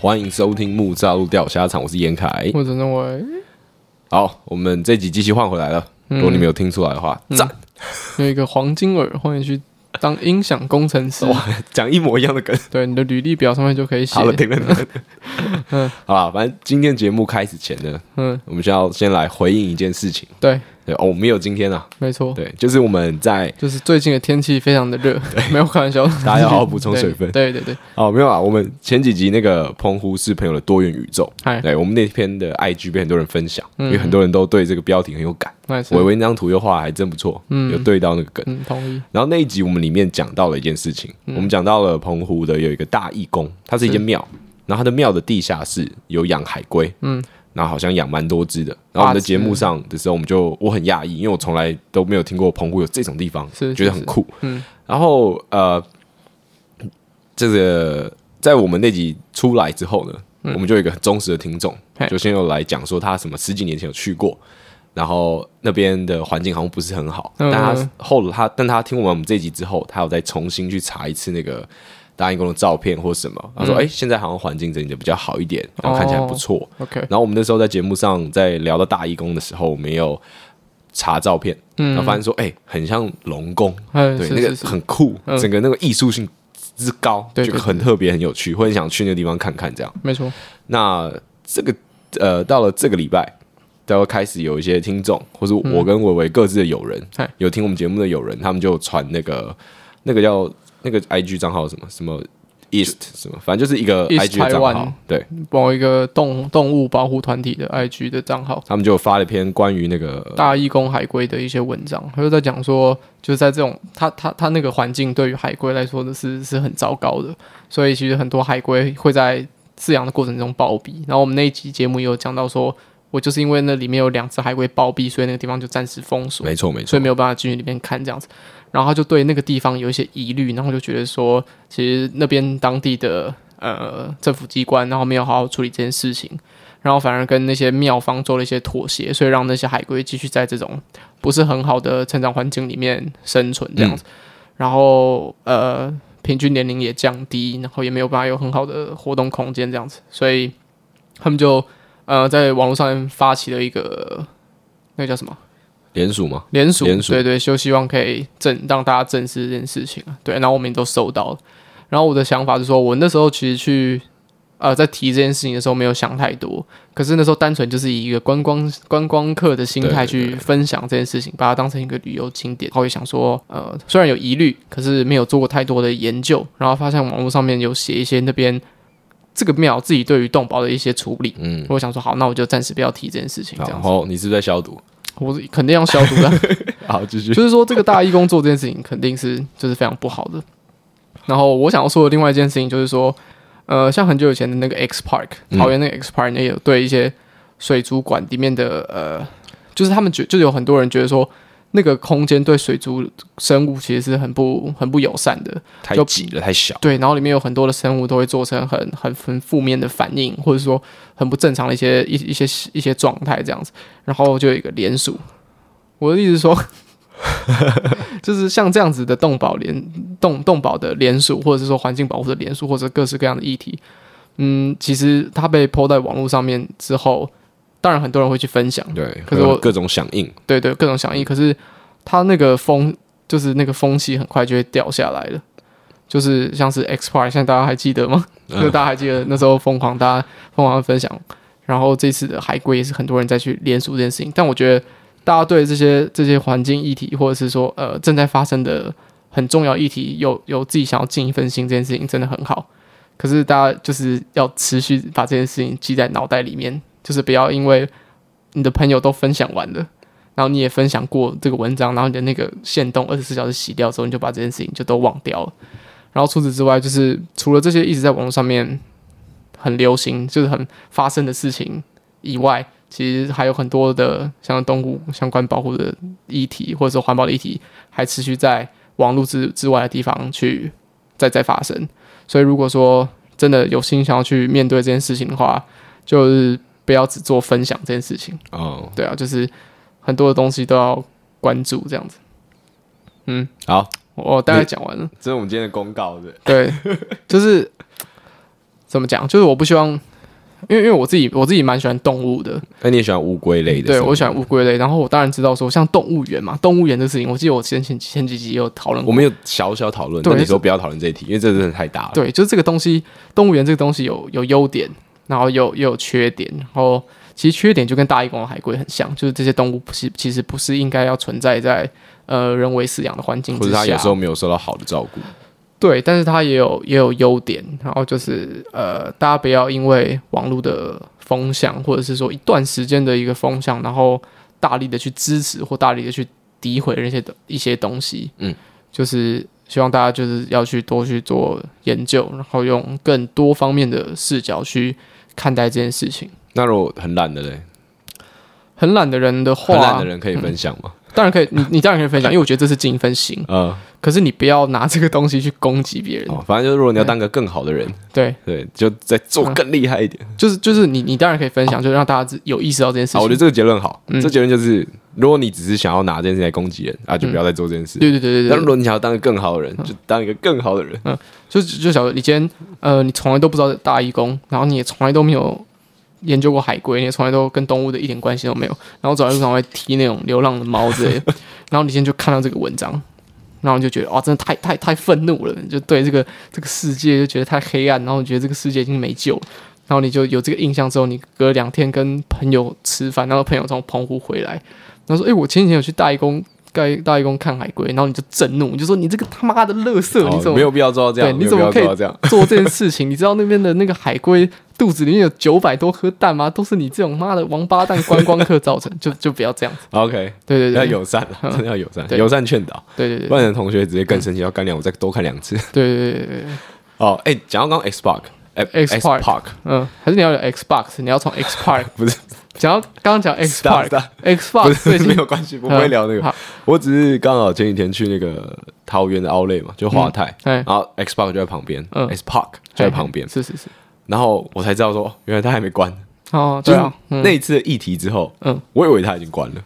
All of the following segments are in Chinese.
欢迎收听木栅路钓虾场，我是严凯，我是认为。好，我们这集机器换回来了，如果你没有听出来的话，赞、嗯嗯。有一个黄金耳，欢迎去当音响工程师，哇讲一模一样的梗。对，你的履历表上面就可以写。好了，停了，停了。嗯，好了，反正今天节目开始前呢，嗯，我们需要先来回应一件事情。对。对哦，没有今天啊，没错，对，就是我们在，就是最近的天气非常的热，对，没有开玩笑，大家要好好补充水分，对对对，对。哦，没有啊，我们前几集那个澎湖是朋友的多元宇宙，对，我们那篇的 IG 被很多人分享，因为很多人都对这个标题很有感，伟伟那张图又画还真不错，嗯，有对到那个梗，嗯，同意。然后那一集我们里面讲到了一件事情，我们讲到了澎湖的有一个大义工，它是一间庙，然后它的庙的地下室有养海龟，嗯。然后好像养蛮多只的，然后我们的节目上的时候，我们就我很讶异，因为我从来都没有听过澎湖有这种地方，觉得很酷。嗯，然后呃，这个在我们那集出来之后呢，我们就有一个很忠实的听众，就先又来讲说他什么十几年前有去过，然后那边的环境好像不是很好，但他后来他但他听完我们这集之后，他有再重新去查一次那个。大义宫的照片或什么，他说：“哎、嗯欸，现在好像环境整理的比较好一点，然后看起来不错。哦” OK。然后我们那时候在节目上在聊到大义宫的时候，没有查照片，嗯、然后发现说：“哎、欸，很像龙宫，嗯、对，是是是那个很酷，嗯、整个那个艺术性之高，就很特别，很有趣，会很想去那个地方看看。”这样没错。那这个呃，到了这个礼拜，都要开始有一些听众，或是我跟伟伟各自的友人，嗯、有听我们节目的友人，他们就传那个那个叫。那个 I G 账号什么？什么 East 什么，反正就是一个 I G 账号，对，某一个动动物保护团体的 I G 的账号，他们就发了一篇关于那个大义工海龟的一些文章，他就在讲说，就是在这种他他他那个环境对于海龟来说的是是很糟糕的，所以其实很多海龟会在饲养的过程中暴毙。然后我们那一集节目也有讲到说，我就是因为那里面有两只海龟暴毙，所以那个地方就暂时封锁，没错没错，所以没有办法进去里面看这样子。然后他就对那个地方有一些疑虑，然后就觉得说，其实那边当地的呃政府机关，然后没有好好处理这件事情，然后反而跟那些庙方做了一些妥协，所以让那些海龟继续在这种不是很好的成长环境里面生存这样子。嗯、然后呃，平均年龄也降低，然后也没有办法有很好的活动空间这样子，所以他们就呃在网络上面发起了一个那个叫什么？联署吗？联署，联署，对对，就希望可以正让大家正视这件事情啊。对，然后我们也都收到了。然后我的想法是说，我那时候其实去呃在提这件事情的时候没有想太多，可是那时候单纯就是以一个观光观光客的心态去分享这件事情，把它当成一个旅游景点。然后也想说，呃，虽然有疑虑，可是没有做过太多的研究。然后发现网络上面有写一些那边这个庙自己对于动保的一些处理。嗯，我想说，好，那我就暂时不要提这件事情。这样子。好，你是不是在消毒？我肯定要消毒的。好，继续。就是说，这个大义工做这件事情，肯定是就是非常不好的。然后我想要说的另外一件事情，就是说，呃，像很久以前的那个 X Park，桃园那个 X Park 也有对一些水族馆里面的呃，就是他们觉，就有很多人觉得说。那个空间对水族生物其实是很不很不友善的，太挤了，太小。对，然后里面有很多的生物都会做成很很很负面的反应，或者说很不正常的一些一一些一些状态这样子。然后就有一个联署，我的意思是说，就是像这样子的动保联动动保的联署，或者是说环境保护的联署，或者各式各样的议题，嗯，其实它被 po 在网络上面之后。当然，很多人会去分享，对，可是我各种响应，对，对对，各种响应。可是它那个风，就是那个风气很快就会掉下来了。就是像是 X Park，现在大家还记得吗？就、嗯、大家还记得那时候疯狂，大家疯狂分享。然后这次的海龟也是很多人再去联署这件事情。但我觉得大家对这些这些环境议题，或者是说呃正在发生的很重要议题，有有自己想要尽一份心，这件事情真的很好。可是大家就是要持续把这件事情记在脑袋里面。就是不要因为你的朋友都分享完了，然后你也分享过这个文章，然后你的那个限动二十四小时洗掉之后，你就把这件事情就都忘掉了。然后除此之外，就是除了这些一直在网络上面很流行，就是很发生的事情以外，其实还有很多的像动物相关保护的议题，或者说环保的议题，还持续在网络之之外的地方去再再发生。所以如果说真的有心想要去面对这件事情的话，就是。不要只做分享这件事情哦，oh. 对啊，就是很多的东西都要关注这样子。嗯，好，我大概讲完了，这是我们今天的公告，对对，就是怎么讲？就是我不希望，因为因为我自己我自己蛮喜欢动物的。那你也喜欢乌龟类的？对，我喜欢乌龟类。然后我当然知道说，像动物园嘛，动物园的事情，我记得我前前前几集也有讨论过。我们有小小讨论，那你说不要讨论这一题，因为这真的太大了。对，就是这个东西，动物园这个东西有有优点，然后又又有缺点。然后其实缺点就跟大义公的海龟很像，就是这些动物不是其实不是应该要存在在呃人为饲养的环境之下，或者它有时候没有受到好的照顾。对，但是它也有也有优点，然后就是呃，大家不要因为网络的风向，或者是说一段时间的一个风向，然后大力的去支持或大力的去诋毁那些的一些东西，嗯，就是希望大家就是要去多去做研究，然后用更多方面的视角去看待这件事情。那如果很懒的嘞，很懒的人的话，很懒的人可以分享吗？嗯当然可以，你你当然可以分享，因为我觉得这是尽一份心。嗯，可是你不要拿这个东西去攻击别人。哦，反正就是，如果你要当个更好的人，对对，就再做更厉害一点。就是就是，你你当然可以分享，就让大家有意识到这件事情。我觉得这个结论好。这结论就是，如果你只是想要拿这件事来攻击人，啊，就不要再做这件事。对对对对如果你想要当个更好的人，就当一个更好的人。嗯，就就小哥，你今天呃，你从来都不知道大义工，然后你也从来都没有。研究过海龟，你也从来都跟动物的一点关系都没有。然后走在路上会踢那种流浪的猫之类的。然后你今天就看到这个文章，然后就觉得哇，真的太太太愤怒了，就对这个这个世界就觉得太黑暗，然后你觉得这个世界已经没救了。然后你就有这个印象之后，你隔两天跟朋友吃饭，然后朋友从澎湖回来，然后说：“哎、我前几天有去大义宫。”大义宫看海龟，然后你就震怒，你就说你这个他妈的乐色，你怎么没有必要做到这样？对，你怎么可以做这件事情？你知道那边的那个海龟肚子里面有九百多颗蛋吗？都是你这种妈的王八蛋观光客造成，就就不要这样子。OK，对对对，要友善，真的要友善，友善劝导。对对对，不然同学直接更生气，要干掉我再多看两次。对对对对。哦，哎，讲到刚刚 X Park，X Park，嗯，还是你要有 Xbox，你要从 X Park 不是。讲到刚刚讲 X Park，X Park 没有关系，不会聊那个。我只是刚好前几天去那个桃园的 Outlet 嘛，就华泰，然后 X Park 就在旁边，X Park 就在旁边，是是是。然后我才知道说，原来他还没关。哦，对啊，那一次的议题之后，嗯，我以为他已经关了，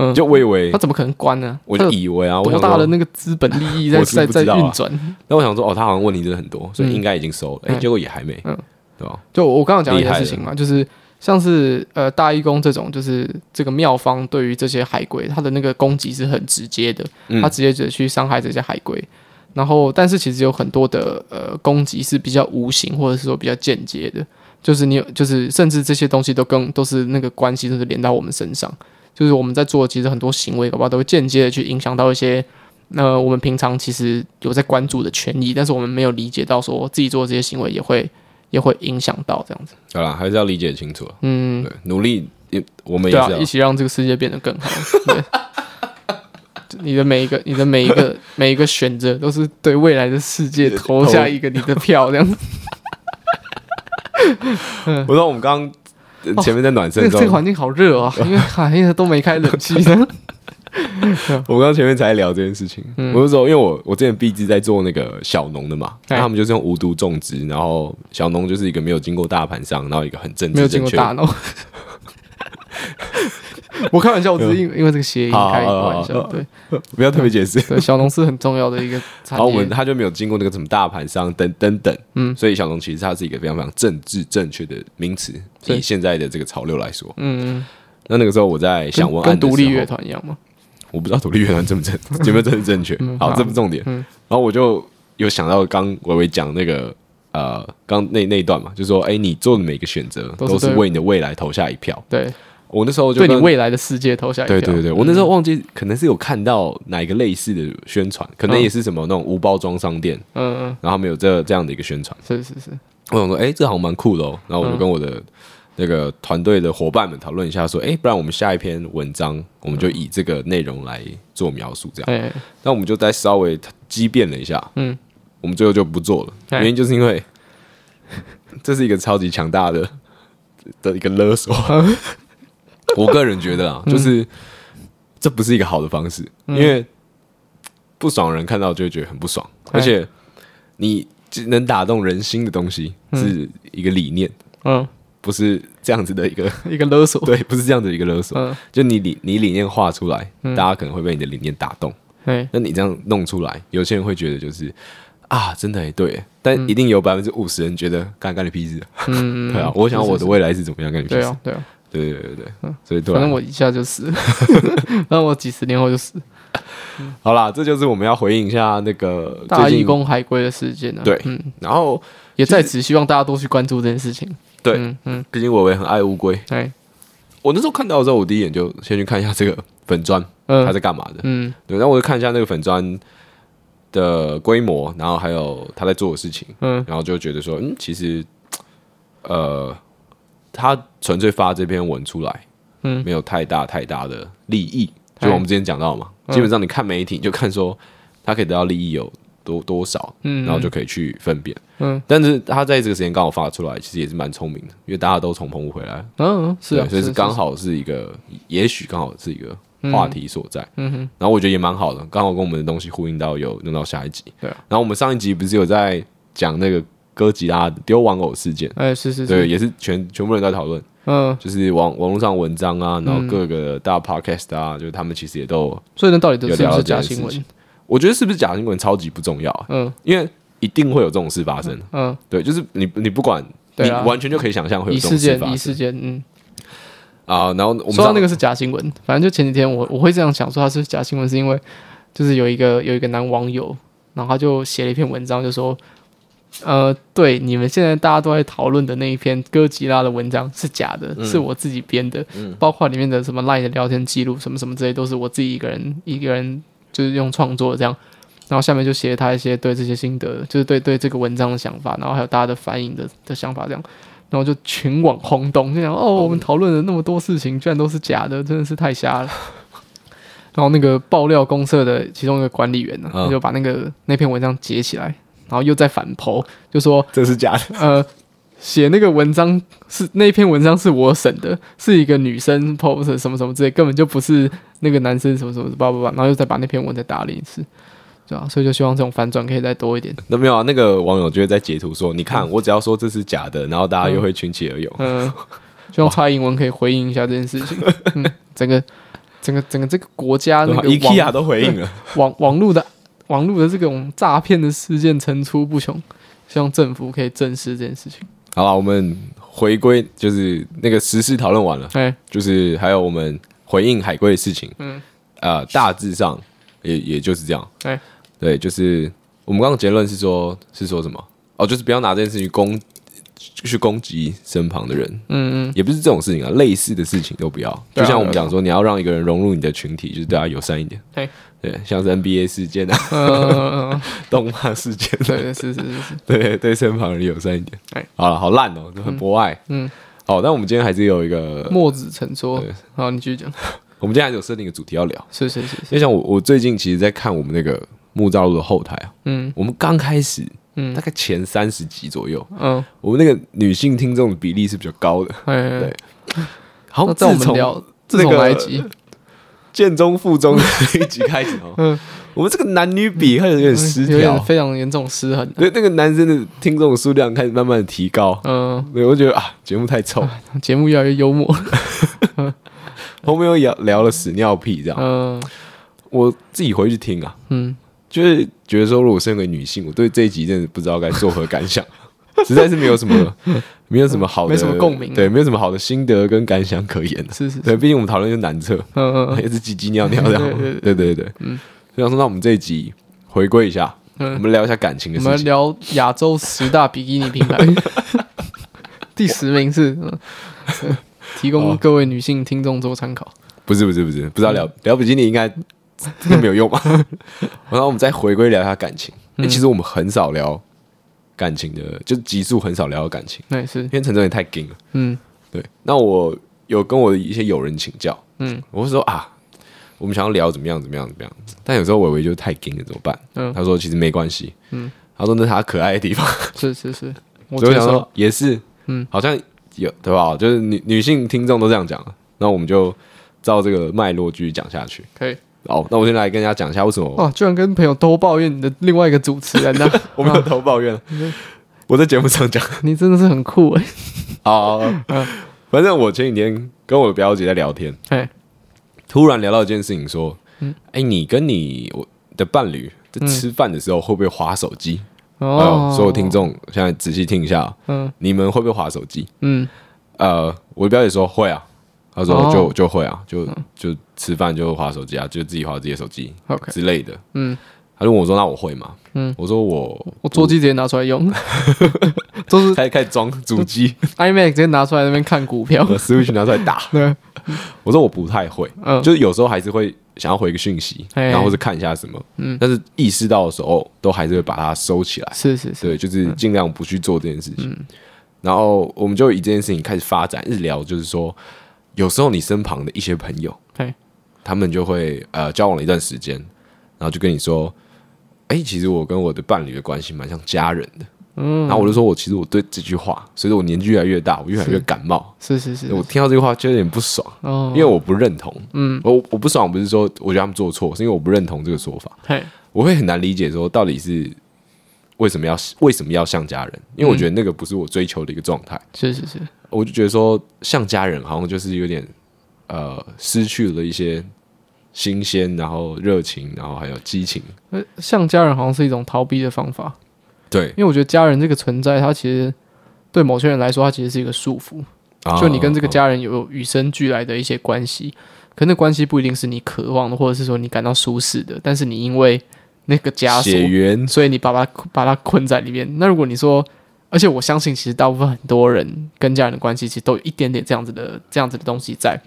嗯，就我以为他怎么可能关呢？我就以为啊，多大的那个资本利益 在在在运转？那我想说，哦，他好像问题真的很多，所以应该已经收了。哎，结果也还没，嗯，对吧？就我刚刚讲的一件事情嘛，就是。像是呃大义工这种，就是这个庙方对于这些海龟，它的那个攻击是很直接的，他直接就去伤害这些海龟。然后，但是其实有很多的呃攻击是比较无形，或者是说比较间接的，就是你有，就是甚至这些东西都跟都是那个关系都是连到我们身上，就是我们在做其实很多行为，搞不好都会间接的去影响到一些呃我们平常其实有在关注的权益，但是我们没有理解到说自己做这些行为也会。也会影响到这样子，好了，还是要理解清楚。嗯，对，努力，我们也是要一起让这个世界变得更好。对，你的每一个，你的每一个，每一个选择，都是对未来的世界 投下一个你的票，这样子。我说我们刚刚前面在暖身，这个环境好热啊，因为好像都没开冷气。我刚刚前面才聊这件事情，嗯、我是说，因为我我之前毕竟在做那个小农的嘛，他们就是用无毒种植，然后小农就是一个没有经过大盘商，然后一个很正直正确，没有经过大农。我开玩笑，我只是因因为这个谐音开一个玩笑，对，不要特别解释。对，小农是很重要的一个产业，然后我们他就没有经过那个什么大盘商等等等，嗯，所以小农其实它是一个非常非常政治正确的名词，以现在的这个潮流来说，嗯，那那个时候我在想问，跟独立乐团一样吗？我不知道独立乐团正不正，有没有正正确？好，这不重点。然后我就有想到刚伟伟讲那个呃，刚那那一段嘛，就是说，哎，你做的每个选择都是为你的未来投下一票。对，我那时候就对你未来的世界投下一票。对对对，我那时候忘记，可能是有看到哪一个类似的宣传，可能也是什么那种无包装商店。嗯嗯，然后没有这这样的一个宣传。是是是，我想说，哎，这好像蛮酷的哦。然后我就跟我的。那个团队的伙伴们讨论一下，说：“哎，不然我们下一篇文章，我们就以这个内容来做描述，这样。那我们就再稍微激辩了一下，嗯，我们最后就不做了。原因就是因为 这是一个超级强大的的一个勒索。我个人觉得啊，就是这不是一个好的方式，因为不爽的人看到就会觉得很不爽，而且你能打动人心的东西是一个理念，嗯。”不是这样子的一个 一个勒索，对，不是这样子的一个勒索。嗯、就你理你理念画出来，嗯、大家可能会被你的理念打动。对，那你这样弄出来，有些人会觉得就是啊，真的哎，对，但一定有百分之五十人觉得干干你屁事。嗯，对啊，我想我的未来是怎么样，干你屁事。对啊，对啊，对对对对，嗯，所以反正我一下就死了，然后我几十年后就死。好啦，这就是我们要回应一下那个大义工海归的事件呢。对，嗯，然后也在此希望大家多去关注这件事情。对，嗯，毕竟我也很爱乌龟。对，我那时候看到的时候，我第一眼就先去看一下这个粉砖，嗯、它是干嘛的。嗯，对，然后我就看一下那个粉砖的规模，然后还有他在做的事情。嗯，然后就觉得说，嗯，其实，呃，他纯粹发这篇文出来，嗯，没有太大太大的利益。就我们之前讲到嘛，基本上你看媒体就看说他可以得到利益有多多少，嗯，然后就可以去分辨，嗯，但是他在这个时间刚好发出来，其实也是蛮聪明的，因为大家都从澎湖回来，嗯，是啊，所以是刚好是一个，也许刚好是一个话题所在，嗯哼，然后我觉得也蛮好的，刚好跟我们的东西呼应到有用到下一集，对，然后我们上一集不是有在讲那个哥吉拉丢玩偶事件，哎，是是，对，也是全全部人在讨论。嗯，就是网网络上文章啊，然后各个大 podcast 啊，就是他们其实也都，所以那到底都是不是假新闻？我觉得是不是假新闻超级不重要，嗯，因为一定会有这种事发生，嗯，对，就是你你不管，你完全就可以想象会有这种事发生，事件，嗯，啊，然后我们说到那个是假新闻，反正就前几天我我会这样想说它是假新闻，是因为就是有一个有一个男网友，然后他就写了一篇文章，就说。呃，对，你们现在大家都在讨论的那一篇哥吉拉的文章是假的，嗯、是我自己编的，嗯、包括里面的什么 LINE 的聊天记录，什么什么之类，都是我自己一个人一个人就是用创作这样。然后下面就写他一些对这些心得，就是对对这个文章的想法，然后还有大家的反应的的想法这样。然后就全网轰动，就想哦，我们讨论了那么多事情，居然都是假的，真的是太瞎了。然后那个爆料公社的其中一个管理员呢，他、嗯、就把那个那篇文章截起来。然后又在反剖，就说这是假的。呃，写那个文章是那篇文章是我审的，是一个女生 post 什么什么之类，根本就不是那个男生什么什么叭叭叭。然后又再把那篇文再打了一次，对吧？所以就希望这种反转可以再多一点。那没有啊？那个网友就会在截图说：“你看，我只要说这是假的，然后大家又会群起而涌。”嗯，希望蔡英文可以回应一下这件事情。嗯，整个整个整个这个国家那个 IKEA 都回应了网网络的。网络的这种诈骗的事件层出不穷，希望政府可以正视这件事情。好了，我们回归就是那个时事讨论完了，哎，就是还有我们回应海归的事情，嗯，呃，大致上也也就是这样，哎，对，就是我们刚刚结论是说，是说什么？哦，就是不要拿这件事情攻。去攻击身旁的人，嗯嗯，也不是这种事情啊，类似的事情都不要。就像我们讲说，你要让一个人融入你的群体，就是对他友善一点。对对，像是 NBA 事件啊，嗯，动漫事件，对，是是是是，对对，身旁人友善一点。哎，好了，好烂哦，就很博爱。嗯，好，但我们今天还是有一个墨子成说。好，你继续讲。我们今天还是有设定一个主题要聊。是是是，因为像我，我最近其实在看我们那个木造路的后台啊，嗯，我们刚开始。嗯，大概前三十集左右，嗯，我们那个女性听众的比例是比较高的，对。好，自从那个建中附中那一集开始哦，嗯，我们这个男女比开始有点失调，非常严重失衡。对，那个男生的听众数量开始慢慢的提高，嗯，对，我觉得啊，节目太臭，节目越来越幽默，后面又聊聊了屎尿屁这样，嗯，我自己回去听啊，嗯。就是觉得说，如果身为女性，我对这一集真的不知道该作何感想，实在是没有什么，没有什么好的，没什么共鸣，对，没有什么好的心得跟感想可言。是是，对，毕竟我们讨论就男厕，嗯嗯，也是鸡鸡尿尿这样，对对对，嗯，所以说，那我们这一集回归一下，我们聊一下感情的事情，我们聊亚洲十大比基尼品牌，第十名是，提供各位女性听众做参考。不是不是不是，不知道聊聊比基尼应该。这个没有用嘛？然后我们再回归聊一下感情。嗯、其实我们很少聊感情的，就集数很少聊感情。那也是，因为陈总也太硬了。嗯，对。那我有跟我的一些友人请教。嗯，我是说啊，我们想要聊怎么样怎么样怎么样。但有时候伟伟就太硬了，怎么办？嗯，他说其实没关系。嗯，他说那是他可爱的地方。是是是，我就想说也是。嗯，好像有对吧？就是女女性听众都这样讲。那我们就照这个脉络继续讲下去。可以。好，那我先来跟大家讲一下为什么哦，居然跟朋友偷抱怨你的另外一个主持人呢？我没有偷抱怨，我在节目上讲，你真的是很酷 哎！好，反正我前几天跟我表姐在聊天，哎，突然聊到一件事情，说，哎，你跟你我的伴侣在吃饭的时候会不会划手机？哦，所有听众现在仔细听一下，嗯。你们会不会划手机？嗯，呃，我的表姐说会啊，她说就、哦。就会啊，就就吃饭就划手机啊，就自己划自己的手机 OK 之类的。嗯，他就问我说：“那我会吗？”嗯，我说我我桌机直接拿出来用，都是开开始装主机，iMac 直接拿出来那边看股票。把 Switch 拿出来打。对，我说我不太会，嗯。就是有时候还是会想要回个讯息，然后或是看一下什么，嗯。但是意识到的时候，都还是会把它收起来。是是是，对，就是尽量不去做这件事情。嗯。然后我们就以这件事情开始发展，日聊，就是说，有时候你身旁的一些朋友，嘿，他们就会呃交往了一段时间，然后就跟你说，哎、其实我跟我的伴侣的关系蛮像家人的。嗯，然后我就说，我其实我对这句话，随着我年纪越来越大，我越来越感冒。是是是，我听到这句话就有点不爽，哦，因为我不认同。嗯，我我不爽不是说我觉得他们做错，是因为我不认同这个说法。嘿，我会很难理解说到底是为什么要为什么要像家人，因为我觉得那个不是我追求的一个状态。是是是，我就觉得说像家人好像就是有点呃失去了一些新鲜，然后热情，然后还有激情。呃，像家人好像是一种逃避的方法，对，因为我觉得家人这个存在，它其实对某些人来说，它其实是一个束缚。就你跟这个家人有与生俱来的一些关系，可那关系不一定是你渴望的，或者是说你感到舒适的，但是你因为那个枷锁，血缘，所以你把它把它困在里面。那如果你说，而且我相信，其实大部分很多人跟家人的关系，其实都有一点点这样子的这样子的东西在。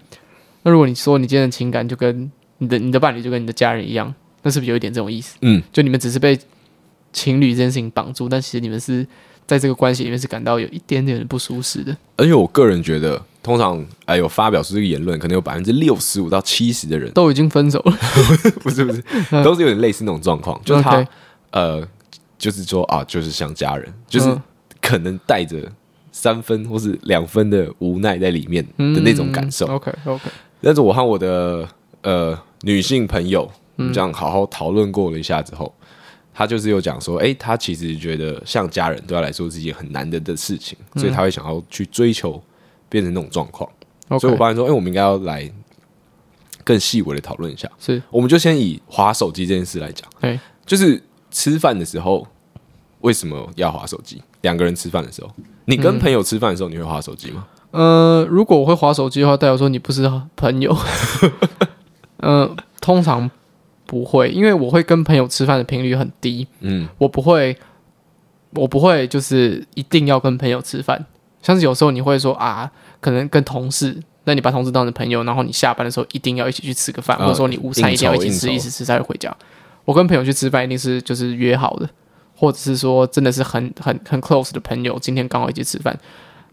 那如果你说你今天的情感就跟你的你的伴侣就跟你的家人一样，那是不是有一点这种意思？嗯，就你们只是被情侣这件事情绑住，但其实你们是在这个关系里面是感到有一点点的不舒适的。而且我个人觉得，通常哎有发表出这个言论，可能有百分之六十五到七十的人，都已经分手了，不是不是，都是有点类似那种状况，就是他呃，就是说啊，就是像家人，就是嗯。可能带着三分或是两分的无奈在里面的那种感受。OK OK，但是我和我的呃女性朋友嗯。这样好好讨论过了一下之后，他就是有讲说，哎、他其实觉得像家人对他来说是一件很难得的事情，所以他会想要去追求变成那种状况。所以我发现说，哎、我们应该要来更细微的讨论一下。是我们就先以划手机这件事来讲，哎就是吃饭的时候为什么要划手机？两个人吃饭的时候，你跟朋友吃饭的时候，你会划手机吗？呃，如果我会划手机的话，代表说你不是朋友。呃，通常不会，因为我会跟朋友吃饭的频率很低，嗯，我不会，我不会就是一定要跟朋友吃饭。像是有时候你会说啊，可能跟同事，那你把同事当成朋友，然后你下班的时候一定要一起去吃个饭，呃或者说你午餐一定要一起吃，应酬一起吃才会回家。我跟朋友去吃饭一定是就是约好的，或者是说真的是很很很 close 的朋友，今天刚好一起吃饭，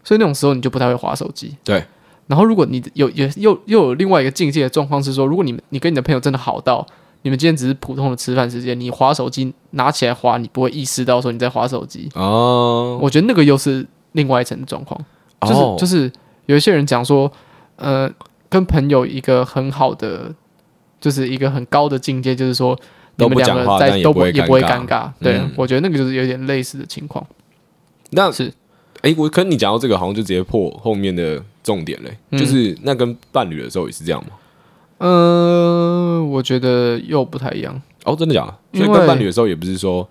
所以那种时候你就不太会划手机。对。然后如果你有有又又有另外一个境界的状况是说，如果你你跟你的朋友真的好到你们今天只是普通的吃饭时间，你划手机拿起来划，你不会意识到说你在划手机。哦，我觉得那个又是另外一层的状况，就是、哦就是有一些人讲说，呃，跟朋友一个很好的，就是一个很高的境界，就是说你们两个在都不会也不会尴尬。对、嗯我觉得那个就是有点类似的情况。那是哎、我可能你讲到这个，好像就直接破后面的重点嘞，嗯就是那跟伴侣的时候也是这样吗？呃，我觉得又不太一样。哦，真的假的？所以跟伴侣的时候也不是说，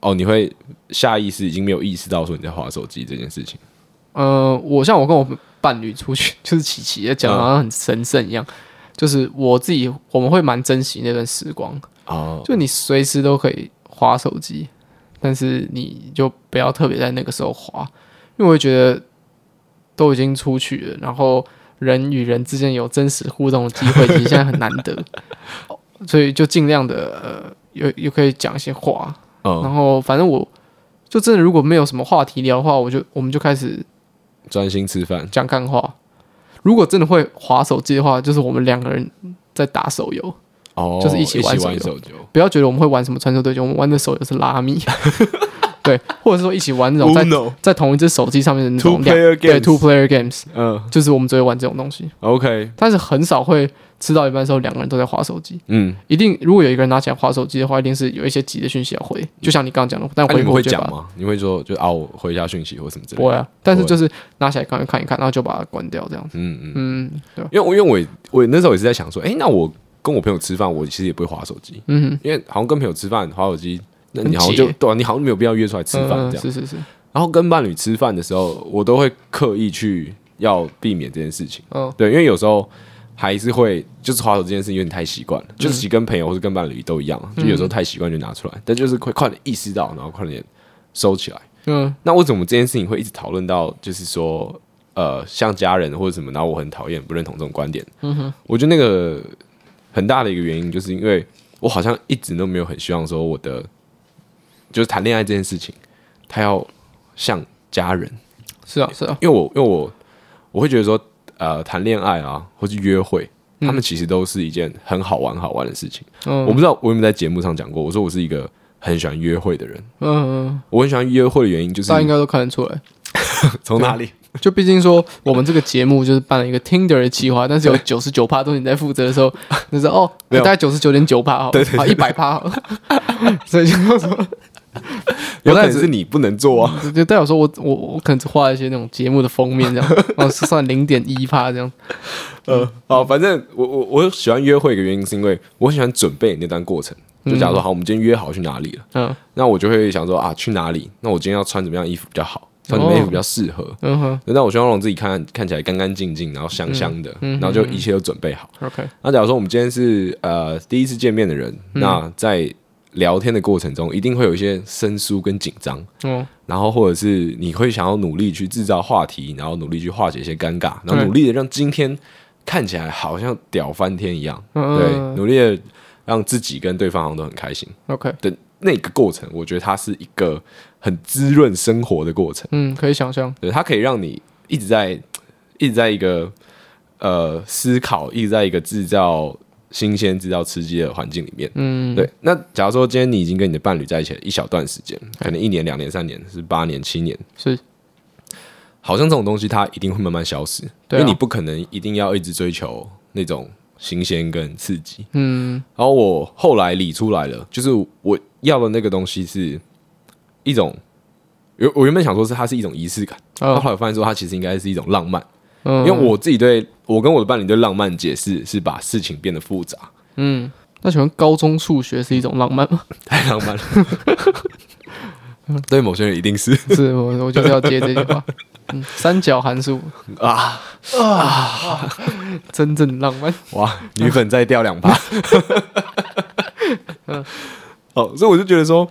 哦，你会下意识已经没有意识到说你在划手机这件事情。呃，我像我跟我伴侣出去，就是琪琪讲的好像很神圣一样，就是我自己我们会蛮珍惜那段时光，哦，就你随时都可以划手机，但是你就不要特别在那个时候划，因为我觉得都已经出去了，然后人与人之间有真实互动的机会，其实现在很难得，所以就尽量的呃，有有可以讲一些话，然嗯，后反正我就真的如果没有什么话题聊的话，我就我们就开始。专心吃饭。讲干话。如果真的会划手机的话，就是我们两个人在打手游，哦，就是一起玩手游玩手游。不要觉得我们会玩什么传说对决，我们玩的手游是拉米，对，或者是说一起玩那种在 Uno 在同一只手机上面的那种 Two 两 player 对 games two player games，嗯就是我们只会玩这种东西，，OK，但是很少会吃到一半的时候两个人都在划手机。嗯，一定如果有一个人拿起来划手机的话，一定是有一些急的讯息要回，就像你刚刚讲的，但那、回你们会不回就把讲吗？你会说就啊，我回一下讯息或什么之类的？不会啊，但是就是拿起来刚刚看一看，然后就把它关掉这样子。嗯嗯，嗯，对，因为我因为我也我那时候也是在想说，哎、那我跟我朋友吃饭，我其实也不会划手机，嗯哼，因为好像跟朋友吃饭划手机那你好像就对啊，你好像没有必要约出来吃饭这样。是是是。然后跟伴侣吃饭的时候，我都会刻意去要避免这件事情。嗯，对，因为有时候还是会就是滑手这件事情有点太习惯了，就是跟朋友或者跟伴侣都一样，就有时候太习惯就拿出来，但就是会快点意识到，然后快点收起来。嗯，那为什么这件事情会一直讨论到就是说，呃，像家人或者什么，然后我很讨厌不认同这种观点。嗯哼，我觉得那个很大的一个原因，就是因为我好像一直都没有很希望说我的就是谈恋爱这件事情，他要。像家人，是啊，是啊，因为我因为我我会觉得说，呃，谈恋爱啊，或是约会，嗯、他们其实都是一件很好玩、好玩的事情。嗯，我不知道我有没有在节目上讲过，我说我是一个很喜欢约会的人。嗯嗯，我很喜欢约会的原因就是，大家应该都看得出来，从哪里？就毕竟说，我们这个节目就是办了一个 Tinder 的计划，但是有九十九趴都是你在负责的时候，那时候哦，大概九十九点九趴，好，一百趴，所以就说。有可能是你不能做啊，就代表说我我我可能只画一些那种节目的封面这样，哦，算零点一趴这样。呃，好，反正我我我喜欢约会一个原因是因为我喜欢准备那段过程。就假如说好，我们今天约好去哪里了，嗯，那我就会想说啊，去哪里？那我今天要穿怎么样的衣服比较好？穿什么衣服比较适合？嗯哼，那我希望让自己看看起来干干净净，然后香香的，然后就一切都准备好。OK，那假如说我们今天是呃第一次见面的人，那在。聊天的过程中，一定会有一些生疏跟紧张，嗯，然后或者是你会想要努力去制造话题，然后努力去化解一些尴尬，然后努力的让今天看起来好像屌翻天一样，嗯、对，努力的让自己跟对方好像都很开心。OK，的那个过程，我觉得它是一个很滋润生活的过程。嗯，可以想象，对，它可以让你一直在一直在一个呃思考，一直在一个制造。新鲜、制造刺激的环境里面，嗯，对。那假如说今天你已经跟你的伴侣在一起了一小段时间，可能一年、两年、三年，是八年、七年，是，好像这种东西它一定会慢慢消失，对啊，因为你不可能一定要一直追求那种新鲜跟刺激，嗯。然后我后来理出来了，就是我要的那个东西是一种，我我原本想说是它是一种仪式感，哦，后来我发现说它其实应该是一种浪漫。因为我自己对我跟我的伴侣对浪漫解释是把事情变得复杂。嗯，那请问高中数学是一种浪漫吗？太浪漫了。对某些人一定是。是我我就是要接这句话。嗯，三角函数啊啊，真正浪漫。哇，女粉再掉两趴。嗯，哦，所以我就觉得说，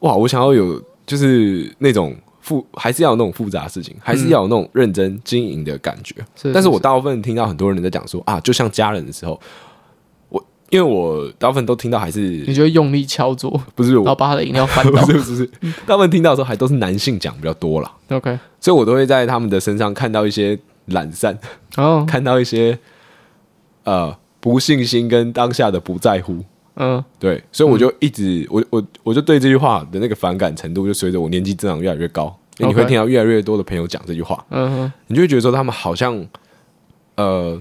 哇，我想要有就是那种。复还是要有那种复杂的事情，还是要有那种认真经营的感觉。嗯、但是我大部分听到很多人在讲说啊，就像家人的时候，我因为我大部分都听到还是你就会用力敲桌，不是我，然后把他的饮料翻倒，不是不是，大部分听到的时候还都是男性讲比较多了。OK，所以我都会在他们的身上看到一些懒散，哦，看到一些呃不信心跟当下的不在乎。嗯，对，所以我就一直，嗯、我我我就对这句话的那个反感程度，就随着我年纪增长越来越高。你会听到越来越多的朋友讲这句话，嗯哼，你就会觉得说他们好像，呃，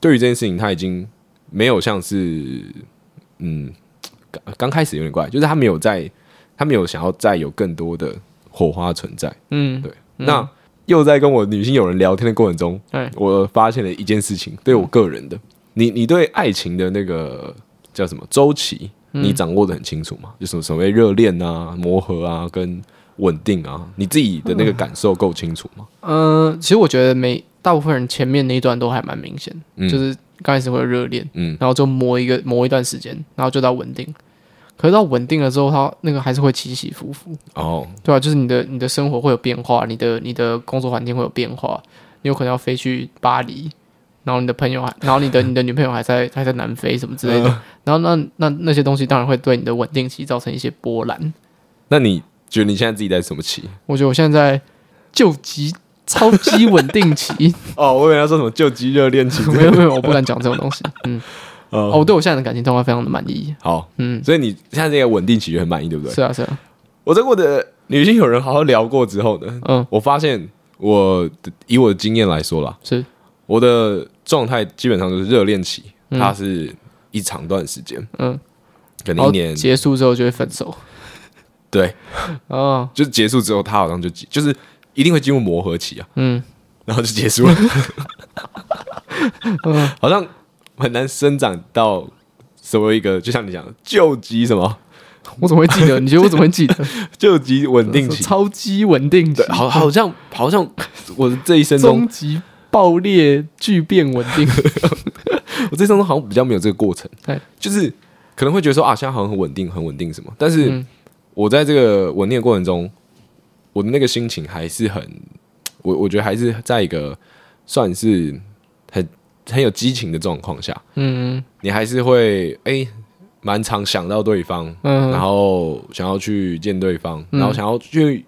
对于这件事情他已经没有像是，嗯，刚刚开始有点怪，就是他没有在，他没有想要再有更多的火花存在。嗯，对。那又在跟我女性友人聊天的过程中，嗯、我发现了一件事情，对我个人的，你你对爱情的那个。叫什么周期？你掌握的很清楚吗？嗯、就什么所谓热恋啊、磨合啊、跟稳定啊，你自己的那个感受够清楚吗？嗯、呃，其实我觉得每大部分人前面那一段都还蛮明显，嗯、就是刚开始会有热恋，嗯，然后就磨一个磨一段时间，然后就到稳定。可是到稳定了之后，它那个还是会起起伏伏哦，对吧、啊？就是你的你的生活会有变化，你的你的工作环境会有变化，你有可能要飞去巴黎。然后你的朋友还，然后你的你的女朋友还在还在南非什么之类的，然后那那那些东西当然会对你的稳定期造成一些波澜。那你觉得你现在自己在什么期？我觉得我现在在救急超级稳定期。哦，我以为要说什么救急热恋期。没有没有，我不敢讲这种东西。嗯，哦，我对我现在的感情状况非常的满意。好，嗯，所以你现在这个稳定期就很满意，对不对？是啊是啊。我在我的女性友人好好聊过之后呢，嗯，我发现我的以我的经验来说啦，是我的。状态基本上都是热恋期，它是一长段时间，嗯，可能一年结束之后就会分手，对，哦，就结束之后，他好像就就是一定会进入磨合期啊，嗯，然后就结束了，嗯，好像很难生长到所谓一个，就像你讲的救急什么。我怎么会记得？你觉得我怎么会记得？究极稳定期，超级稳定期，好，好像好像我的这一生中，终极爆裂巨变稳定。我这一生中好像比较没有这个过程，就是可能会觉得说啊，现在好像很稳定，很稳定什么，但是我在这个稳定的过程中，我的那个心情还是很，我我觉得还是在一个算是很很有激情的状况下，嗯，你还是会哎。蛮常想到对方，嗯，然后想要去见对方，嗯、然后想要去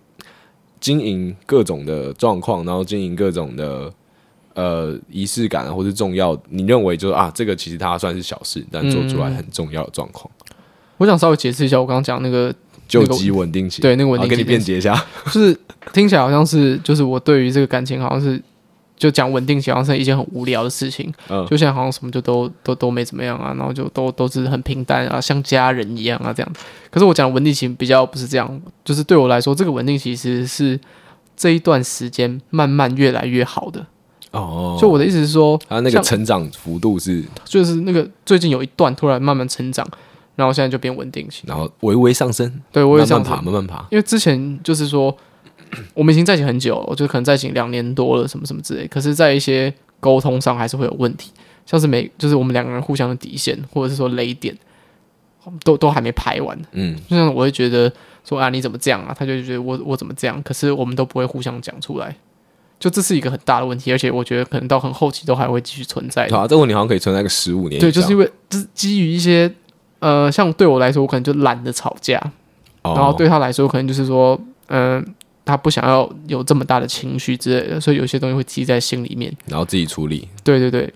经营各种的状况，然后经营各种的呃仪式感啊，或是重要，你认为就是啊，这个其实它算是小事，但做出来很重要的状况。我想稍微解释一下，我刚刚讲那个救急稳定期，对，那个稳定期，给你辩解一下，就是听起来好像是，就是我对于这个感情好像是。就讲稳定，好像是一件很无聊的事情。嗯，就现在好像什么就都都都没怎么样啊，然后就都都是很平淡啊，像家人一样啊这样。可是我讲稳定期比较不是这样，就是对我来说，这个稳定期其实是这一段时间慢慢越来越好的。哦，就我的意思是说，它那个成长幅度是，就是那个最近有一段突然慢慢成长，然后现在就变稳定性，然后微微上升，对，微微上爬，慢慢爬。因为之前就是说。我们已经在一起很久了，我就可能在一起两年多了，什么什么之类。可是，在一些沟通上还是会有问题，像是每就是我们两个人互相的底线，或者是说雷点，都都还没排完。嗯，就像我会觉得说啊，你怎么这样啊？他就觉得我我怎么这样？可是我们都不会互相讲出来，就这是一个很大的问题，而且我觉得可能到很后期都还会继续存在。好啊，这个问题好像可以存在个十五年。对，就是因为就是基于一些呃，像对我来说，我可能就懒得吵架，哦、然后对他来说，可能就是说嗯。呃他不想要有这么大的情绪之类的，所以有些东西会积在心里面，然后自己处理。对对对，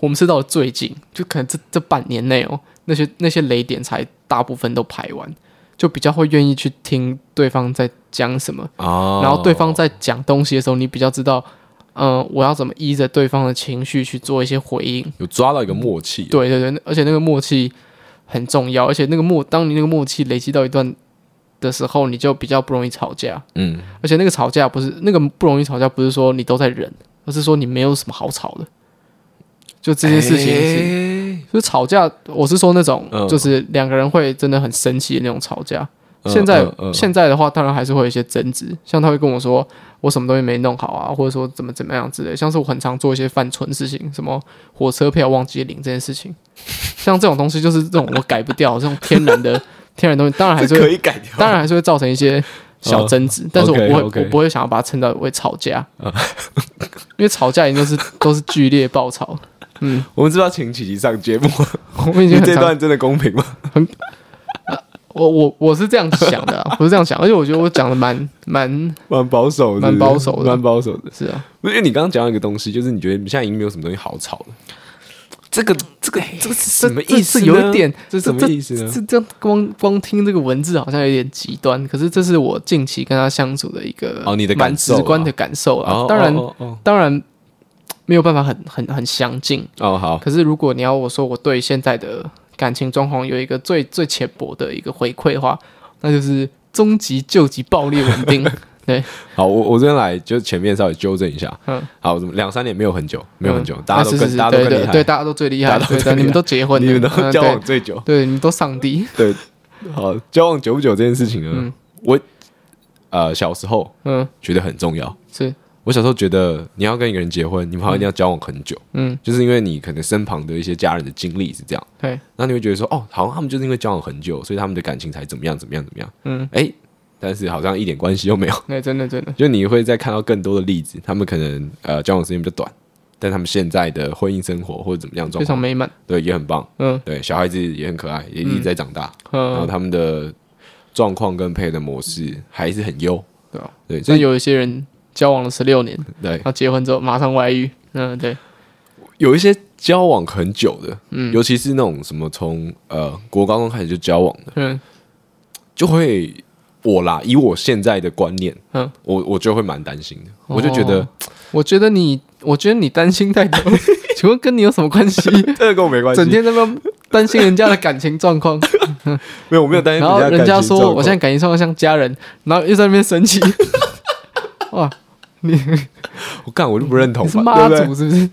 我们是到了最近，就可能这这半年内哦，那些那些雷点才大部分都排完，就比较会愿意去听对方在讲什么。哦。然后对方在讲东西的时候，你比较知道，嗯、呃，我要怎么依着对方的情绪去做一些回应，有抓到一个默契。对对对，而且那个默契很重要，而且那个默，当你那个默契累积到一段。的时候，你就比较不容易吵架。嗯，而且那个吵架不是那个不容易吵架，不是说你都在忍，而是说你没有什么好吵的。就这件事情是，欸、就是吵架，我是说那种，嗯、就是两个人会真的很生气的那种吵架。嗯、现在、嗯嗯、现在的话，当然还是会有一些争执，像他会跟我说我什么东西没弄好啊，或者说怎么怎么样之类。像是我很常做一些犯蠢事情，什么火车票忘记领这件事情，像这种东西就是这种我改不掉这种天然的。天然东西当然还是会，可以改掉，当然还是会造成一些小争执，但是我不会，我不会想要把它称到会吵架，因为吵架一定都是都是剧烈爆吵。嗯，我们知道请琪琪上节目，我们已经这段真的公平吗？很，我我我是这样想的，我是这样想，而且我觉得我讲的蛮蛮蛮保守的，蛮保守的，蛮保守的，是啊，因为你刚刚讲到一个东西，就是你觉得你现在已经没有什么东西好吵了。这个这个这个是什么意思？有一点，这是什么意思呢？这这光光听这个文字好像有点极端，可是这是我近期跟他相处的一个哦，你的蛮直观的感受啊。当然，当然没有办法很很很详尽哦。好，可是如果你要我说我对现在的感情状况有一个最最浅薄的一个回馈的话，那就是终极救急暴力稳定。对，好，我我这边来就前面稍微纠正一下。嗯，好，两三年没有很久，没有很久，大家都跟大家都更厉害，对，大家都最厉害，对，你们都结婚，你们都交往最久，对，你们都上帝。对，好，交往久不久这件事情呢，我呃小时候嗯。觉得很重要，是我小时候觉得你要跟一个人结婚，你们好像一定要交往很久，嗯，就是因为你可能身旁的一些家人的经历是这样，对，那你会觉得说，哦，好像他们就是因为交往很久，所以他们的感情才怎么样怎么样怎么样，嗯，哎。但是好像一点关系都没有。对，真的真的，就你会再看到更多的例子，他们可能呃交往时间比较短，但他们现在的婚姻生活或者怎么样状况非常美满，对，也很棒，嗯，对，小孩子也很可爱，也一直在长大，嗯，然后他们的状况跟配的模式还是很优，对啊，对，所以有一些人交往了十六年，对，然后结婚之后马上外遇，嗯，对，有一些交往很久的，嗯，尤其是那种什么从呃国高中开始就交往的，嗯，就会。我啦，以我现在的观念，嗯，我我就会蛮担心的，我就觉得，我觉得你，我觉得你担心太多，请问跟你有什么关系？这个跟我没关系，整天在那边担心人家的感情状况，没有，我没有担心。然后人家说我现在感情状况像家人，然后又在那边生气，哇，你，我干，我就不认同，是妈祖是不是？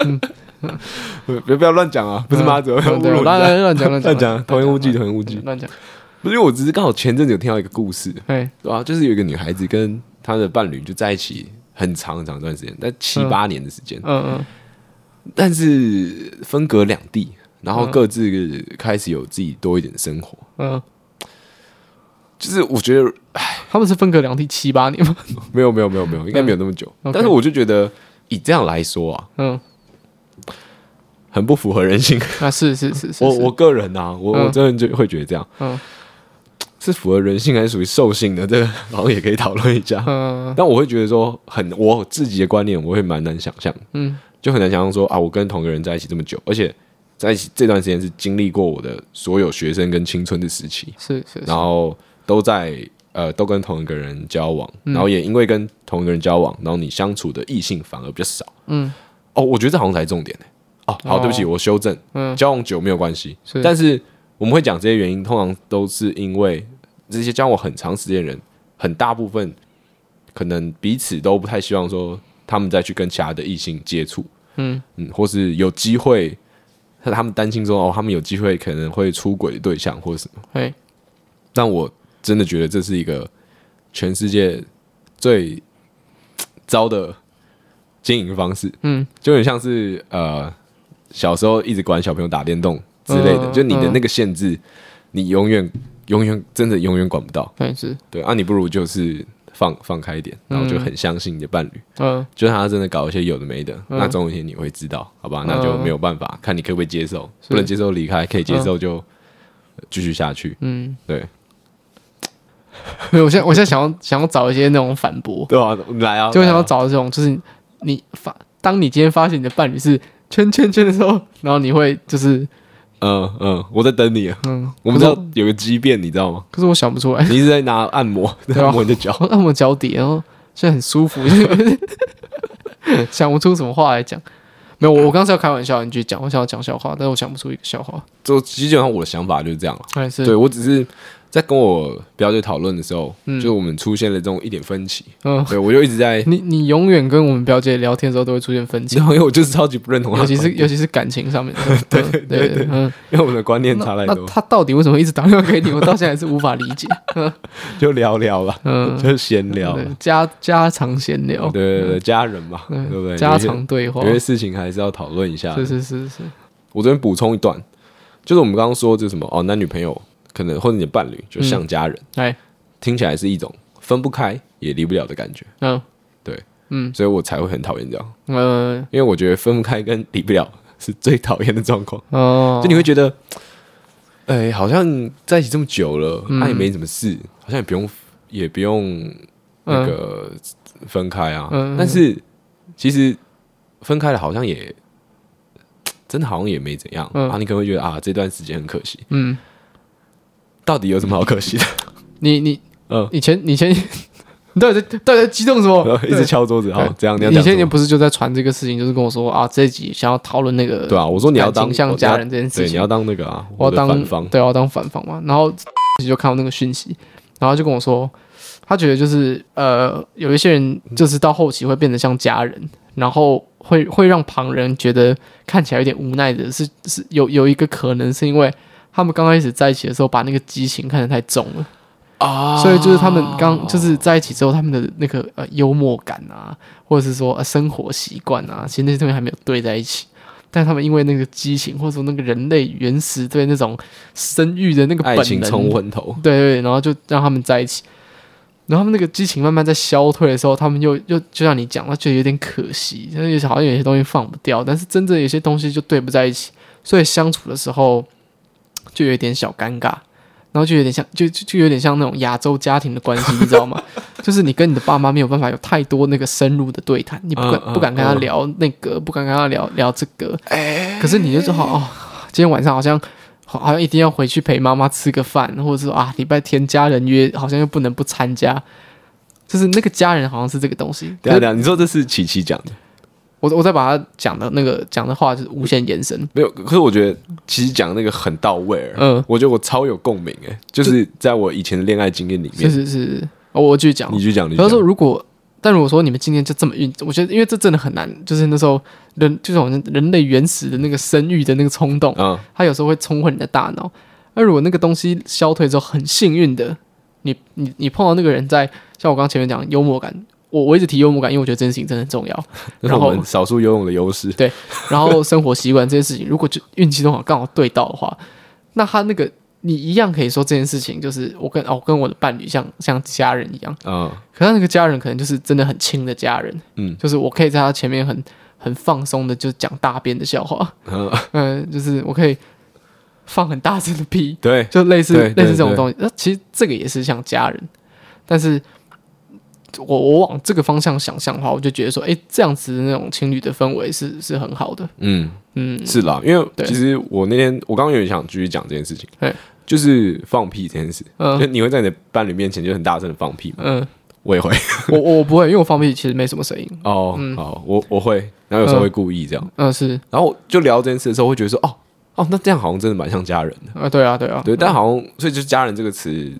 嗯，别不要乱讲啊，不是妈祖，乱乱讲乱讲。乱讲，童言无忌，童言无忌，乱讲。不是，因为我只是刚好前阵子有听到一个故事，对对吧？就是有一个女孩子跟她的伴侣就在一起很长很长一段时间，但七八年的时间，嗯嗯，但是分隔两地，然后各自开始有自己多一点的生活，嗯，就是我觉得，哎，他们是分隔两地七八年吗？没有没有没有没有，应该没有那么久。但是我就觉得以这样来说啊，嗯。很不符合人性 啊！是是是是，我我个人啊，我我真的就会觉得这样，嗯，是符合人性还是属于兽性的？这个好像也可以讨论一下。嗯，但我会觉得说，很我自己的观念，我会蛮难想象，嗯，就很难想象说啊，我跟同一个人在一起这么久，而且在一起这段时间是经历过我的所有学生跟青春的时期，是是，然后都在呃都跟同一个人交往，然后也因为跟同一个人交往，然后你相处的异性反而比较少，嗯，哦，我觉得这好像才是重点呢。哦，好，对不起，我修正。嗯，交往久没有关系，但是我们会讲这些原因，通常都是因为这些交往很长时间的人，很大部分可能彼此都不太希望说他们再去跟其他的异性接触。嗯嗯，或是有机会，他们担心说哦，他们有机会可能会出轨的对象或者什么。嘿，但我真的觉得这是一个全世界最 糟的经营方式。嗯，就很像是呃。小时候一直管小朋友打电动之类的，就你的那个限制，你永远永远真的永远管不到。对，是，对啊，你不如就是放放开一点，然后就很相信你的伴侣。嗯，就他真的搞一些有的没的，那总有一天你会知道，好吧？那就没有办法，看你可不可以接受，不能接受离开，可以接受就继续下去。嗯，对。没有，我现在我现在想要 想要找一些那种反驳，对啊，来啊，就想要找这种，就是你发，当你今天发现你的伴侣是。圈圈圈的时候，然后你会就是，嗯嗯，我在等你啊。嗯，我们知道有个畸变，你知道吗？可是我想不出来。你一直在拿按摩，按摩你的脚，按摩脚底，然后现在很舒服，想不出什么话来讲。没有，我我刚才要开玩笑，你继续讲。我想要讲笑话，但是我想不出一个笑话。就基本上我的想法就是这样了。对，我只是。在跟我表姐讨论的时候，嗯，就我们出现了这种一点分歧，嗯，对我就一直在你你永远跟我们表姐聊天的时候都会出现分歧，因为我就是超级不认同她，尤其是尤其是感情上面，对对对对，嗯，因为我们的观念差太多。那他到底为什么一直打电话给你？我到现在还是无法理解。就聊聊吧，嗯，就是闲聊，家家常闲聊，对对对，家人嘛，对不对？家常对话，有些事情还是要讨论一下。是是是是，我这边补充一段，就是我们刚刚说，就是什么哦，男女朋友。可能或者你的伴侣就像家人，哎，听起来是一种分不开也离不了的感觉。嗯，对，嗯，所以我才会很讨厌这样。嗯，因为我觉得分不开跟离不了是最讨厌的状况。哦，就你会觉得，哎，好像在一起这么久了，他也没什么事，好像也不用也不用那个分开啊。但是其实分开了，好像也真的好像也没怎样。啊，你可能会觉得啊，这段时间很可惜。嗯。到底有什么好可惜的？你你嗯，以前以前你 到底在到底在激动什么？一直敲桌子，好，这样。你前年不是就在传这个事情，就是跟我说啊，这一集想要讨论那个，对啊，我说你要当像家人这件事情，你要当那个啊，我要当反方，对，我要当反方嘛。然后就看到那个讯息，然后就跟我说，他觉得就是呃，有一些人就是到后期会变得像家人，然后会会让旁人觉得看起来有点无奈的是，是有有一个可能是因为。他们刚开始在一起的时候，把那个激情看得太重了啊，所以就是他们刚就是在一起之后，他们的那个呃幽默感啊，或者是说呃生活习惯啊，其实那些东西还没有对在一起。但他们因为那个激情，或者说那个人类原始对那种生育的那个本能，爱情冲昏头，对，对对，然后就让他们在一起。然后他们那个激情慢慢在消退的时候，他们又又就像你讲，他觉得有点可惜，就是好像有些东西放不掉，但是真正有些东西就对不在一起，所以相处的时候。就有点小尴尬，然后就有点像，就就有点像那种亚洲家庭的关系，你知道吗？就是你跟你的爸妈没有办法有太多那个深入的对谈，你不敢、uh, uh, 不敢跟他聊那个，uh, 不敢跟他聊聊这个。哎，可是你就说哦，今天晚上好像好像一定要回去陪妈妈吃个饭，或者是说啊，礼拜天家人约，好像又不能不参加。就是那个家人好像是这个东西。等下等下，你说这是琪琪讲的。我我再把他讲的那个讲的话就是无限延伸，没有。可是我觉得其实讲的那个很到位，嗯，我觉得我超有共鸣，哎，就是在我以前的恋爱经验里面，是是是，我继续讲，你继续讲。比如说，如果但如果说你们今天就这么运，我觉得因为这真的很难，就是那时候人就是好像人类原始的那个生育的那个冲动，嗯，它有时候会冲昏你的大脑。那如果那个东西消退之后，很幸运的，你你你碰到那个人在，像我刚刚前面讲幽默感，我我一直提幽默感，因为我觉得这件事情真的很重要。然后少数游泳的优势，对，然后生活习惯这件事情，如果就运气都好，刚好对到的话，那他那个你一样可以说这件事情就是我跟哦跟我的伴侣像像家人一样，嗯，可是那个家人可能就是真的很亲的家人，嗯，就是我可以在他前面很很放松的就讲大便的笑话，嗯、嗯，就是我可以。放很大声的屁，对，就类似类似这种东西。那其实这个也是像家人，但是我我往这个方向想象的话，我就觉得说，哎，这样子的那种情侣的氛围是是很好的。嗯嗯，是啦，因为其实我那天我刚刚有点想继续讲这件事情，就是放屁这件事。嗯，就你会在你的伴侣面前就很大声的放屁吗？嗯，我也会，我我不会，因为我放屁其实没什么声音。哦，好，我我会，然后有时候会故意这样。嗯，是，然后就聊这件事的时候，会觉得说，哦。哦，那这样好像真的蛮像家人的啊！对啊，对啊，对，但好像所以就是“家人”这个词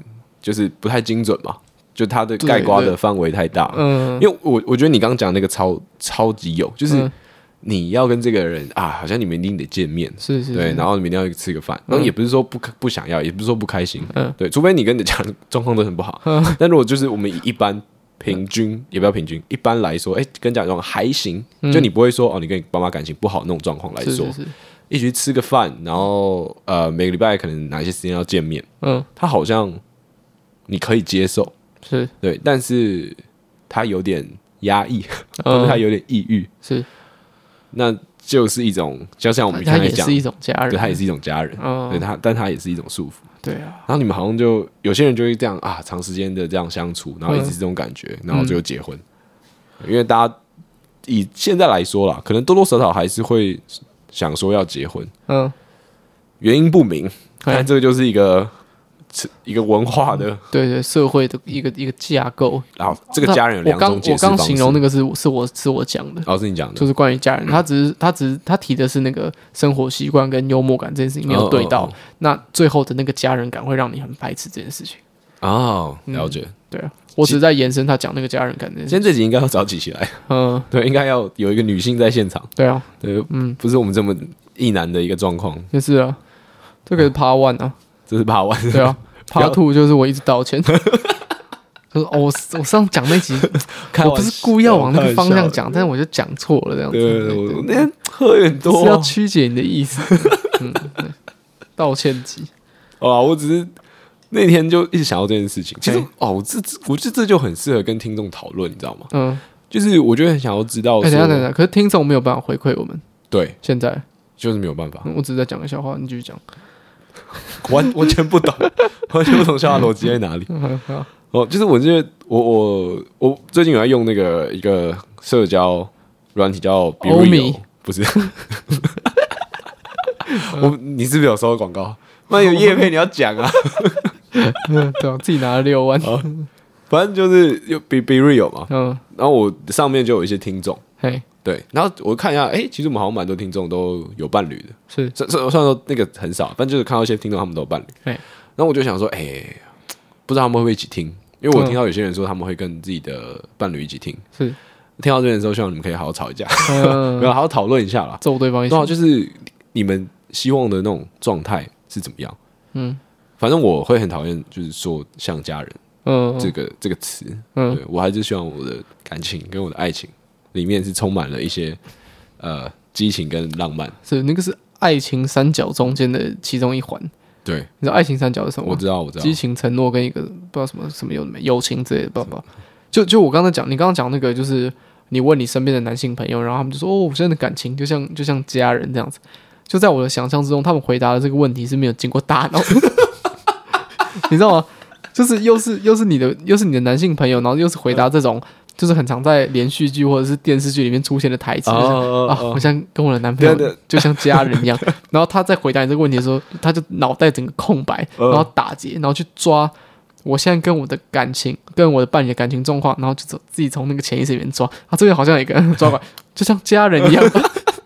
就是不太精准嘛，就它的盖刮的范围太大。嗯，因为我我觉得你刚刚讲那个超超级有，就是你要跟这个人啊，好像你们一定得见面，是是，对，然后你们一定要吃个饭，然后也不是说不不想要，也不是说不开心，嗯，对，除非你跟你的家人状况都很不好，嗯，但如果就是我们以一般平均，也不要平均，一般来说，哎，跟家人状况还行，就你不会说哦，你跟你爸妈感情不好那种状况来说。一起去吃个饭，然后呃，每个礼拜可能哪一些时间要见面，嗯，他好像你可以接受，是。对，但是他有点压抑，嗯，他有点抑郁，是，那就是一种，就像我们刚才讲，是一种家人，对，他也是一种家人，嗯，对他，但他也是一种束缚，对啊，然后你们好像就有些人就会这样啊，长时间的这样相处，然后一直这种感觉，然后就结婚，因为大家以现在来说啦，可能多多少少还是会。想说要结婚，嗯，原因不明，但这个就是一个一个文化的，对对，社会的一个一个架构。然后这个家人有两种解释。我刚形容那个是是我是我讲的，哦，是你讲的，就是关于家人。他只是他只是他提的是那个生活习惯跟幽默感这件事情没有对到，那最后的那个家人感会让你很排斥这件事情。哦，了解，对啊。我只是在延伸他讲那个家人感觉。今天这集应该要早起起来，嗯，对，应该要有一个女性在现场。对啊，对，嗯，不是我们这么一男的一个状况。也是啊，这个是 Part One 啊，这是 Part One。对啊，Part Two 就是我一直道歉。就是哦，我我上次讲那集，我不是故意要往那个方向讲，但是我就讲错了这样子。对，我那天喝有点多，是要曲解你的意思。嗯，道歉集。哦，我只是。那天就一直想到这件事情，其实哦，这这我觉得这就很适合跟听众讨论，你知道吗？嗯，就是我觉得很想要知道。哎，等下等下，可是听众没有办法回馈我们。对，现在就是没有办法。我只是在讲个笑话，你继续讲。完完全不懂，完全不懂笑话逻辑在哪里。哦，就是我觉得我我我最近有在用那个一个社交软体叫 BeReal，不是。我你是不是有收到广告？那有业配你要讲啊。嗯，对，自己拿了六万，反正就是有 Be Be Real 嘛，嗯，然后我上面就有一些听众，嘿，对，然后我看一下，哎，其实我们好像蛮多听众都有伴侣的，是，虽虽然说那个很少，但就是看到一些听众他们都有伴侣，对，然后我就想说，哎，不知道他们会不会一起听，因为我听到有些人说他们会跟自己的伴侣一起听，是，听到这边的时候，希望你们可以好好吵一架，没有好好讨论一下啦，揍对方一下，就是你们希望的那种状态是怎么样，嗯。反正我会很讨厌，就是说像家人，嗯，这个这个词，嗯，对，我还是希望我的感情跟我的爱情里面是充满了一些呃激情跟浪漫，是那个是爱情三角中间的其中一环，对，你知道爱情三角是什么？我知道，我知道，激情、承诺跟一个不知道什么什么有没友情之类的，不不，就就我刚才讲，你刚刚讲那个，就是你问你身边的男性朋友，然后他们就说哦，我现在的感情就像就像家人这样子，就在我的想象之中，他们回答的这个问题是没有经过大脑。你知道吗？就是又是又是你的又是你的男性朋友，然后又是回答这种就是很常在连续剧或者是电视剧里面出现的台词啊，好像跟我的男朋友就像家人一样。然后他在回答你这个问题的时候，他就脑袋整个空白，然后打结，然后去抓我现在跟我的感情跟我的伴侣的感情状况，然后就走自己从那个潜意识里面抓。啊，这边好像有一个人 抓过来，就像家人一样。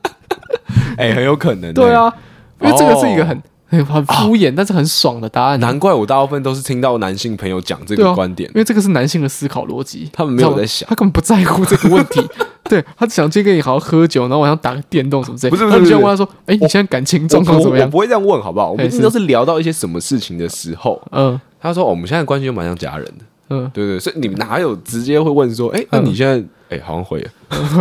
哎，很有可能。对啊，因为这个是一个很。很敷衍，但是很爽的答案。难怪我大部分都是听到男性朋友讲这个观点，因为这个是男性的思考逻辑。他们没有在想，他根本不在乎这个问题。对他想去跟你好好喝酒，然后晚上打个电动什么之类。不是不是，你就问他说：“哎，你现在感情状况怎么样？”我不会这样问，好不好？我们都是聊到一些什么事情的时候，嗯，他说：“我们现在关系就蛮像家人的。”嗯，对对，所以你们哪有直接会问说：“哎，那你现在哎，好像会啊，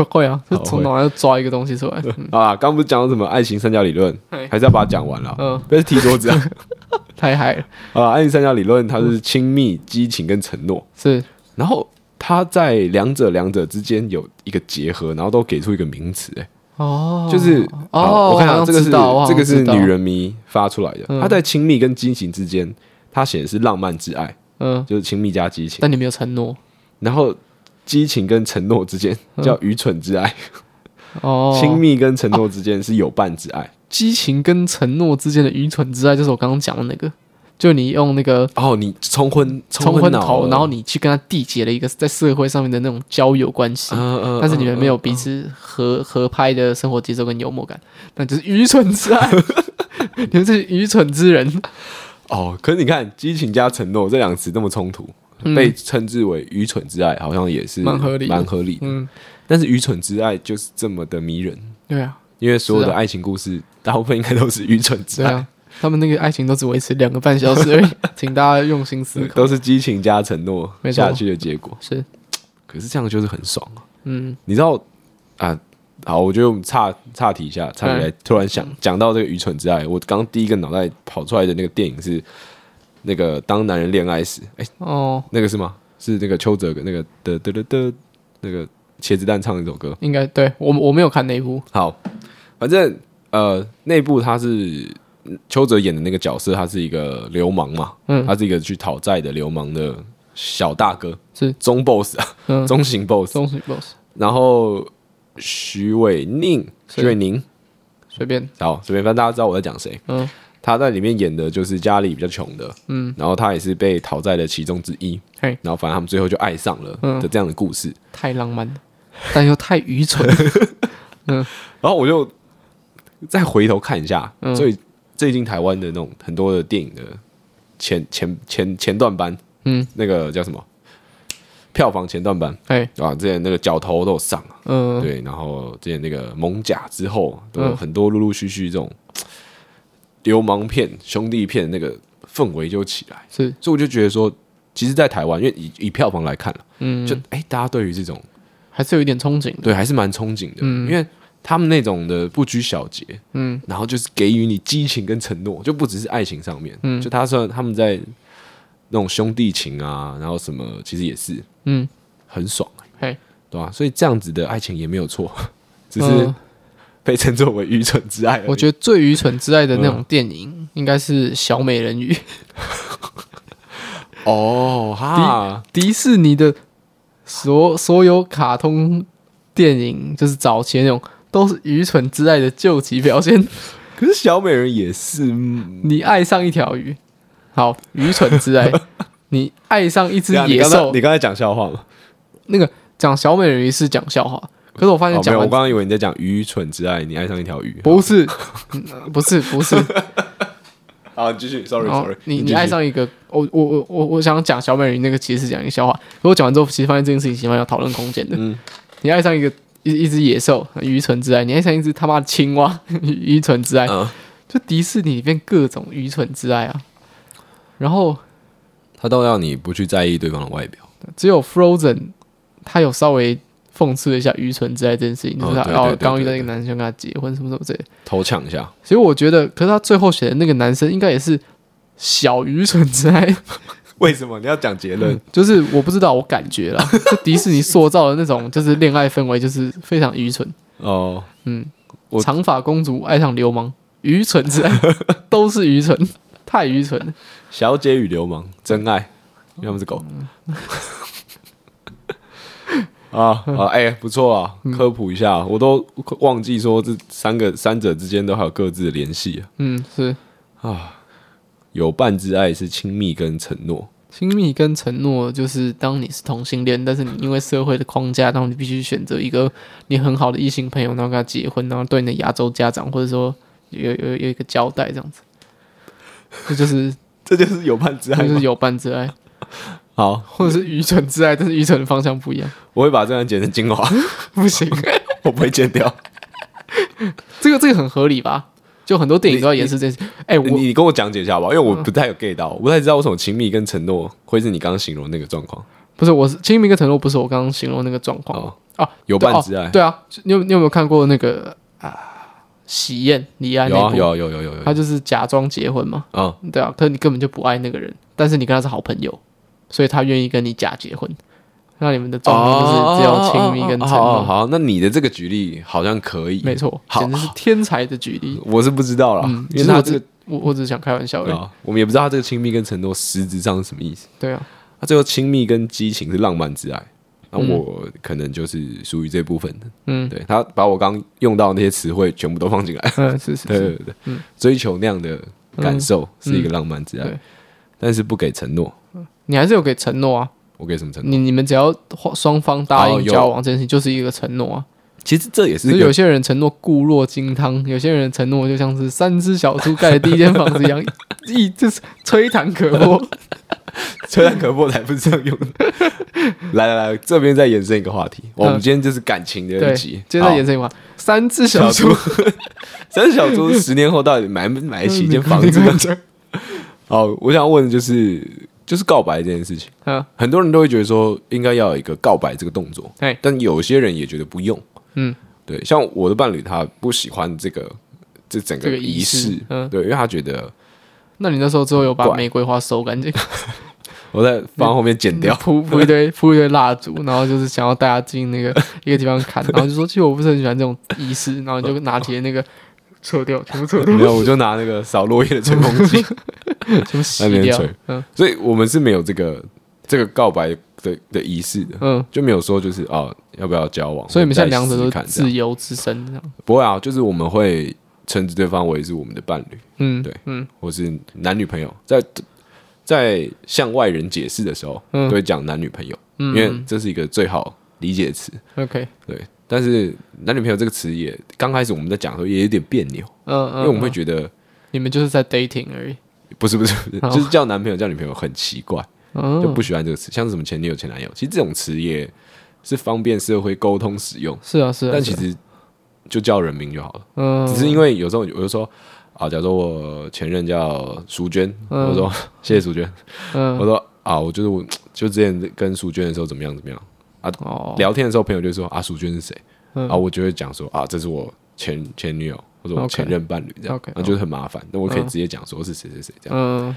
会啊，就从脑袋抓一个东西出来。啊。”刚不是讲到什么爱情三角理论，还是要把它讲完了？嗯，不要踢桌子啊，太嗨了。啊！爱情三角理论它是亲密、激情跟承诺，是，然后。它在两者两者之间有一个结合，然后都给出一个名词，哎，哦，就是哦，我看到这个是这个是女人迷发出来的。它在亲密跟激情之间，它写的是浪漫之爱，嗯，就是亲密加激情，但你没有承诺。然后激情跟承诺之间叫愚蠢之爱，哦，亲密跟承诺之间是有伴之爱，激情跟承诺之间的愚蠢之爱就是我刚刚讲的那个。就你用那个哦，你冲昏冲昏头，然后你去跟他缔结了一个在社会上面的那种交友关系，但是你们没有彼此合合拍的生活节奏跟幽默感，那就是愚蠢之爱。你们是愚蠢之人哦。可是你看，激情加承诺这两个词这么冲突，被称之为愚蠢之爱，好像也是蛮合理，蛮合理。嗯，但是愚蠢之爱就是这么的迷人。对啊，因为所有的爱情故事，大部分应该都是愚蠢之爱。他们那个爱情都只维持两个半小时而已，请大家用心思考。都是激情加承诺下去的结果。是，可是这样就是很爽啊。嗯，你知道啊？好，我觉得我们岔岔题一下，岔题来突然想讲到这个愚蠢之爱。我刚第一个脑袋跑出来的那个电影是那个《当男人恋爱时》。哎，哦，那个是吗？是那个邱泽那个的的的的，那个茄子蛋唱的那首歌。应该对我我没有看那一部。好，反正呃，那部他是。邱泽演的那个角色，他是一个流氓嘛，嗯，他是一个去讨债的流氓的小大哥，是中 boss 啊，嗯，中型 boss，中型 boss。然后许玮甯，许玮甯，随便，好，随便，反正大家知道我在讲谁。嗯，他在里面演的就是家里比较穷的，嗯，然后他也是被讨债的其中之一，嘿，然后反正他们最后就爱上了的这样的故事，太浪漫了，但又太愚蠢。嗯，然后我就再回头看一下，所以。最近台湾的那种很多的电影的前前前前段班，嗯，那个叫什么？票房前段版，哎，啊，之前那个角头都有上，嗯，对，然后之前那个蒙甲之后，都有很多陆陆续续这种流氓片、兄弟片，那个氛围就起来，是，所以我就觉得说，其实，在台湾，因为以以票房来看了，嗯，就哎，大家对于这种还是有一点憧憬，对，还是蛮憧憬的，嗯，因为。他们那种的不拘小节，嗯，然后就是给予你激情跟承诺，就不只是爱情上面，嗯，就他算他们在那种兄弟情啊，然后什么其实也是，嗯，很爽，嘿，对吧？所以这样子的爱情也没有错，只是被称作为愚蠢之爱。我觉得最愚蠢之爱的那种电影，应该是小美人鱼。哦，哈，迪迪士尼的所所有卡通电影，就是早期那种。都是愚蠢之爱的救急表现，可是小美人也是。你爱上一条鱼，好，愚蠢之爱。你爱上一只野兽，你刚才讲笑话吗？那个讲小美人鱼是讲笑话，可是我发现讲，我刚刚以为你在讲愚蠢之爱。你爱上一条鱼，不是，不是，不是。好，继续，sorry，sorry。你你爱上一个，我我我我我想讲小美人鱼那个，其实是讲一个笑话。如果讲完之后，其实发现这件事情起码有讨论空间的。嗯，你爱上一个。一一只野兽，愚蠢之爱。你爱上一只他妈的青蛙，愚蠢之爱。嗯、就迪士尼里面各种愚蠢之爱啊。然后他倒要你不去在意对方的外表。只有 Frozen，他有稍微讽刺了一下愚蠢之爱这件事情，就是他要刚遇到一个男生跟他结婚什么什么之类，偷抢一下。其实我觉得，可是他最后选的那个男生应该也是小愚蠢之爱。为什么你要讲结论？就是我不知道，我感觉了，就迪士尼塑造的那种就是恋爱氛围，就是非常愚蠢哦。嗯，长发公主爱上流氓，愚蠢之爱都是愚蠢，太愚蠢了。小姐与流氓真爱，要么是狗 啊啊！哎，不错啊，科普一下，我都忘记说这三个三者之间都还有各自的联系啊。嗯，是啊，有伴之爱是亲密跟承诺。亲密跟承诺，就是当你是同性恋，但是你因为社会的框架，然后你必须选择一个你很好的异性朋友，然后跟他结婚，然后对你的亚洲家长或者说有有有一个交代，这样子，这就是 这就是有伴之爱，就是有伴之爱。好，或者是愚蠢之爱，但是愚蠢的方向不一样。我会把这段剪成精华，不行，我不会剪掉。这个这个很合理吧？就很多电影都要演示这些。哎、欸，我你跟我讲解一下吧，因为我不太有 get 到，我不太知道为什么亲密跟承诺会是你刚刚形容的那个状况。不是，我是亲密跟承诺，不是我刚刚形容那个状况哦。啊，有伴之爱。对啊，你有你有没有看过那个啊？喜宴李安那部有、啊、有有有有有，他就是假装结婚嘛。啊、哦，对啊，可是你根本就不爱那个人，但是你跟他是好朋友，所以他愿意跟你假结婚。那你们的状态就是只有亲密跟承诺。好，那你的这个举例好像可以，没错，简直是天才的举例。我是不知道啦，嗯、因为他这个，我我只是想开玩笑而已。我们也不知道他这个亲密跟承诺实质上是什么意思。对啊，他最后亲密跟激情是浪漫之爱，那我可能就是属于这部分的。嗯，对，他把我刚用到那些词汇全部都放进来。嗯，是是是，对对对，嗯，追求那样的感受是一个浪漫之爱，但是不给承诺。你还是有给承诺啊。我给什么承诺？你你们只要双方答应交往这件事情，就是一个承诺啊。其实这也是有些人承诺固若金汤，有些人承诺就像是三只小猪盖的第一间房子一样，一就是吹弹可破，吹弹可破才不是这样用。的。来来来，这边再延伸一个话题。我们今天就是感情的一集，今天再延伸一个话，三只小猪，三只小猪十年后到底买不买得起一间房子？好，我想问的就是。就是告白这件事情，嗯，很多人都会觉得说应该要有一个告白这个动作，对，但有些人也觉得不用，嗯，对，像我的伴侣他不喜欢这个这整个仪式，嗯，对，因为他觉得，那你那时候之后有把玫瑰花收干净？我在房后面剪掉，铺铺一堆铺一堆蜡烛，然后就是想要带他进那个 一个地方看，然后就说其实我不是很喜欢这种仪式，然后就拿起那个扯掉，全部扯掉，没有，我就拿那个扫落叶的吹风机。那边吹，嗯，所以我们是没有这个这个告白的的仪式的，嗯，就没有说就是哦要不要交往，所以你们现在两者都是自由之身这样，不会啊，就是我们会称之对方为是我们的伴侣，嗯，对，嗯，或是男女朋友，在在向外人解释的时候，都会讲男女朋友，因为这是一个最好理解的词，OK，对，但是男女朋友这个词也刚开始我们在讲的时候也有点别扭，嗯嗯，因为我们会觉得你们就是在 dating 而已。不是不是不是，就是叫男朋友叫女朋友很奇怪，就不喜欢这个词，像是什么前女友前男友，其实这种词也是方便社会沟通使用。是啊是啊，但其实就叫人名就好了。嗯，只是因为有时候我就说啊，假如说我前任叫淑娟，我说谢谢淑娟，我说啊，我就是我就之前跟淑娟的时候怎么样怎么样啊，聊天的时候朋友就说啊，淑娟是谁？啊，我就会讲说啊，这是我前前女友。或者我前任伴侣这样，那就是很麻烦。那我可以直接讲说是谁谁谁这样。嗯。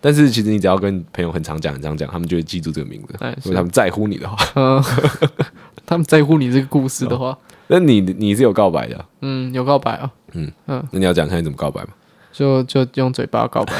但是其实你只要跟朋友很常讲、很常讲，他们就会记住这个名字。所以他们在乎你的话，嗯，他们在乎你这个故事的话，那你你是有告白的？嗯，有告白啊。嗯嗯。那你要讲看你怎么告白吗？就就用嘴巴告白。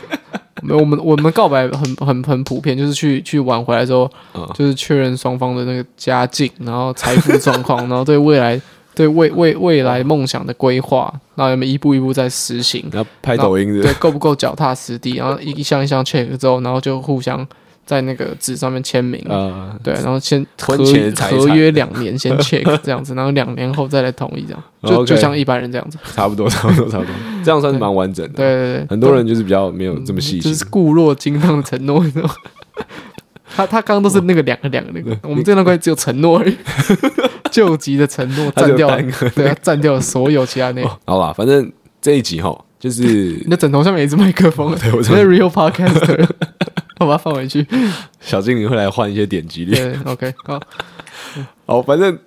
没有，我们我们告白很很很普遍，就是去去玩回来之后，就是确认双方的那个家境，然后财富状况，然后对未来。对未未未来梦想的规划，然后我们一步一步在实行。然后拍抖音是是，对，够不够脚踏实地？然后一一项一项 check 之后，然后就互相在那个纸上面签名。呃、对，然后先合合约两年先 check 这样子，然后两年后再来同意这样，就就像一般人这样子。差不多，差不多，差不多，这样算是蛮完整的。对对对，很多人就是比较没有这么细心，就是固若金汤的承诺，你知道吗？他他刚刚都是那个两个两个那个，我们这段关系只有承诺而已。救急的承诺占掉，对啊，占掉了所有其他内容。好吧，反正这一集哈，就是你的枕头上面有一支麦克风，对我是 Real Podcaster，我把它放回去。小精灵会来换一些点击率。对，OK，好，好，反正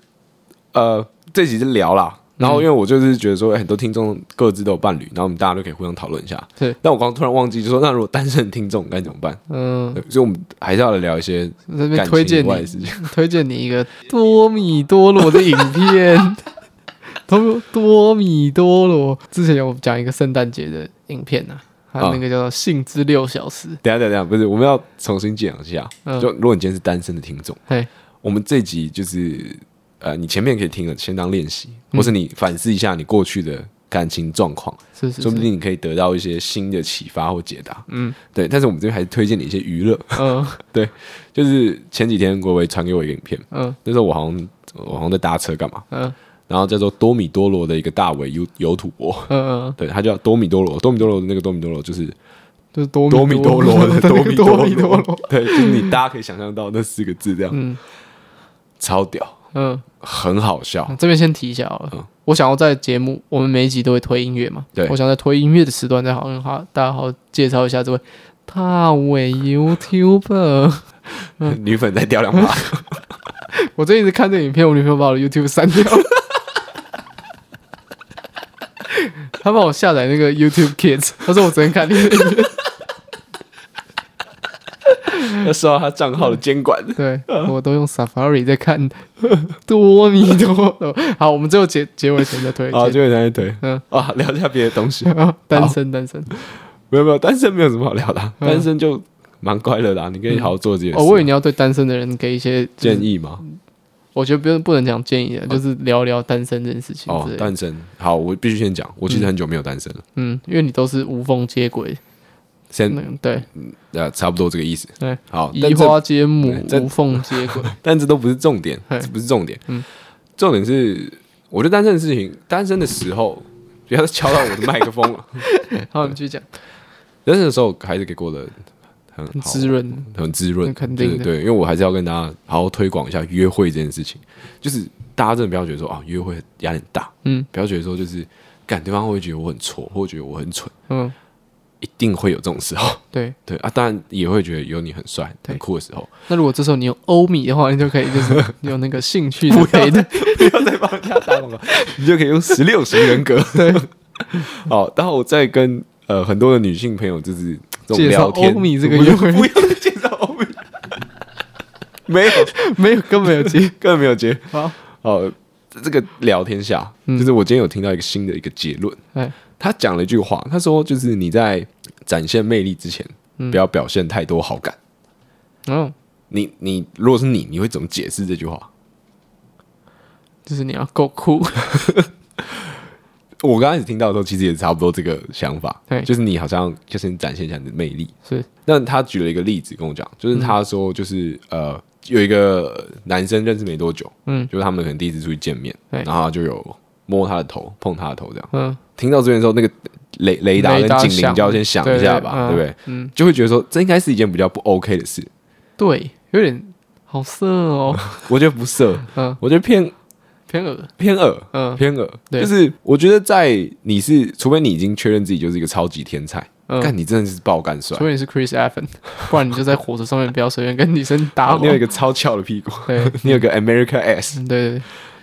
呃，这集就聊啦。然后，因为我就是觉得说，很多听众各自都有伴侣，然后我们大家都可以互相讨论一下。对。但我刚刚突然忘记，就说那如果单身听众该怎么办？嗯。所以我们还是要来聊一些感情以外的事情。推荐你一个多米多罗的影片。多 多米多罗之前有讲一个圣诞节的影片啊，还有那个叫做《性之六小时》。等下等下，不是，我们要重新讲一下。就如果你今天是单身的听众，嘿，我们这集就是。呃，你前面可以听了，先当练习，或是你反思一下你过去的感情状况，是是，说不定你可以得到一些新的启发或解答。嗯，对。但是我们这边还是推荐你一些娱乐。嗯，对，就是前几天国维传给我一个影片，嗯，那时候我好像我好像在搭车干嘛，嗯，然后叫做多米多罗的一个大尾有有土博，嗯嗯，对，他叫多米多罗，多米多罗的那个多米多罗就是就是多多米多罗的 多米多罗，对，就是你大家可以想象到那四个字这样，嗯，超屌，嗯，很好笑。这边先提一下好了，我想要在节目，我们每一集都会推音乐嘛，对，我想在推音乐的时段再好用好，大家好介绍一下这位大尾 YouTuber，女粉再掉两把。我最近一直看这影片，我女朋友把我的 YouTube 删掉。了。他帮我下载那个 YouTube Kids，他说我昨天看那个影片，要受到他账号的监管。对，我都用 Safari 在看，多米多。好，我们最后结结尾前再推。好，结尾前再推。嗯，啊，聊一下别的东西。单身，单身，没有没有，单身没有什么好聊的，单身就蛮快乐的。你可以好好做这件事。我以为你要对单身的人给一些建议吗？我觉得不用不能讲建议了，就是聊聊单身这件事情。哦，单身好，我必须先讲，我其实很久没有单身了。嗯，因为你都是无缝接轨，先对，呃，差不多这个意思。对，好，移花接木，无缝接轨，但这都不是重点，这不是重点。嗯，重点是，我觉得单身的事情，单身的时候不要敲到我的麦克风了。好，你继续讲。单身的时候还是给过的。很滋润，很滋润，肯定的。对，因为我还是要跟大家好好推广一下约会这件事情。就是大家真的不要觉得说啊，约会压力很大，嗯，不要觉得说就是，感对方会觉得我很挫，或觉得我很蠢，嗯，一定会有这种时候。对 对啊，当然也会觉得有你很帅、很酷的时候。那如果这时候你有欧米的话，你就可以就是 有那个兴趣的，可以的，不要再帮人家打广告，你就可以用十六型人格。对，好，然后我再跟呃很多的女性朋友就是。介绍欧米这个约会，不要介绍欧米，没有 没有，根本没有接，根本没有接。好，哦，这个聊天下，就是我今天有听到一个新的一个结论。哎，他讲了一句话，他说就是你在展现魅力之前，不要表现太多好感。嗯，你你如果是你，你会怎么解释这句话？就是你要够酷。我刚开始听到的时候，其实也差不多这个想法，对，就是你好像就是你展现一下你的魅力，是。那他举了一个例子跟我讲，就是他说，就是、嗯、呃，有一个男生认识没多久，嗯，就是他们可能第一次出去见面，对，然后就有摸他的头、碰他的头这样，嗯。听到这边的时候，那个雷雷达跟警铃就要先响一下吧，对不对？嗯，就会觉得说这应该是一件比较不 OK 的事，对，有点好色哦。我觉得不色，嗯，我觉得偏。偏恶，偏恶，嗯，偏恶，就是我觉得在你是，除非你已经确认自己就是一个超级天才，但你真的是爆干帅，除非你是 Chris Evans，不然你就在火车上面不要随便跟女生打。你有一个超翘的屁股，对，你有个 America S，对。对对，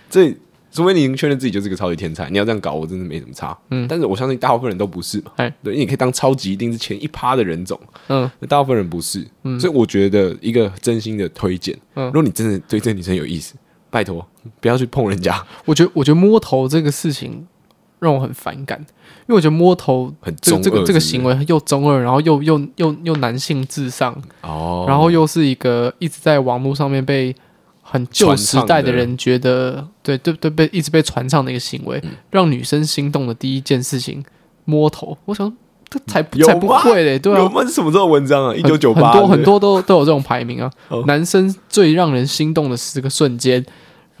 这除非你已经确认自己就是一个超级天才，你要这样搞，我真的没什么差。嗯，但是我相信大部分人都不是嘛，对，你可以当超级一定是前一趴的人种，嗯，大部分人不是，嗯。所以我觉得一个真心的推荐，嗯。如果你真的对这个女生有意思。拜托，不要去碰人家。我觉得，我觉得摸头这个事情让我很反感，因为我觉得摸头很这个这个行为又中二，然后又又又又男性至上哦，然后又是一个一直在网络上面被很旧时代的人觉得对对对被一直被传唱的一个行为，让女生心动的第一件事情摸头，我想这才才不会嘞，对啊，我们是什么时候文章啊？一九九八，很多很多都都有这种排名啊。男生最让人心动的十个瞬间。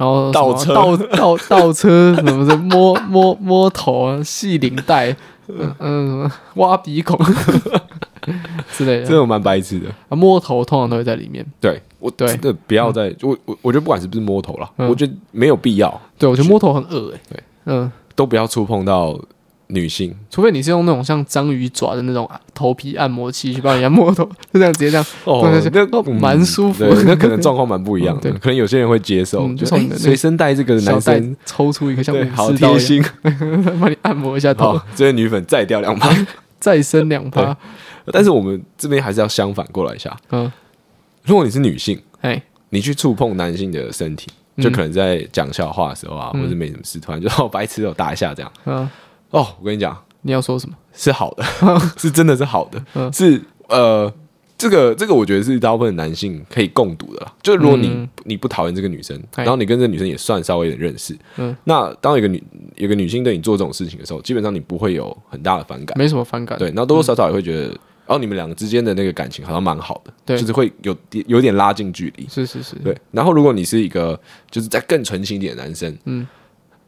然后倒车倒倒倒车什么的，摸摸摸头啊，系领带，嗯嗯，挖鼻孔之类的，这种蛮白痴的啊。摸头通常都会在里面。对，我对，真的不要再我我我觉得不管是不是摸头了，我觉得没有必要。对，我觉得摸头很恶哎。对，嗯，都不要触碰到。女性，除非你是用那种像章鱼爪的那种头皮按摩器去帮人家摸头，就这样直接这样哦，那蛮舒服。那可能状况蛮不一样的，可能有些人会接受。就随身带这个男生抽出一个像好贴心，帮你按摩一下头。这些女粉再掉两趴，再升两趴。但是我们这边还是要相反过来一下。嗯，如果你是女性，哎，你去触碰男性的身体，就可能在讲笑话的时候啊，或者没什么事，突然就哦白痴哦打一下这样。嗯。哦，我跟你讲，你要说什么？是好的，是真的是好的，嗯、是呃，这个这个，我觉得是大部分男性可以共读的啦。就如果你、嗯、你不讨厌这个女生，然后你跟这个女生也算稍微有点认识，嗯，那当一个女有个女性对你做这种事情的时候，基本上你不会有很大的反感，没什么反感，对，然后多多少少也会觉得，嗯、哦，你们两个之间的那个感情好像蛮好的，对，就是会有点有点拉近距离，是是是，对。然后如果你是一个就是在更纯情一点的男生，嗯，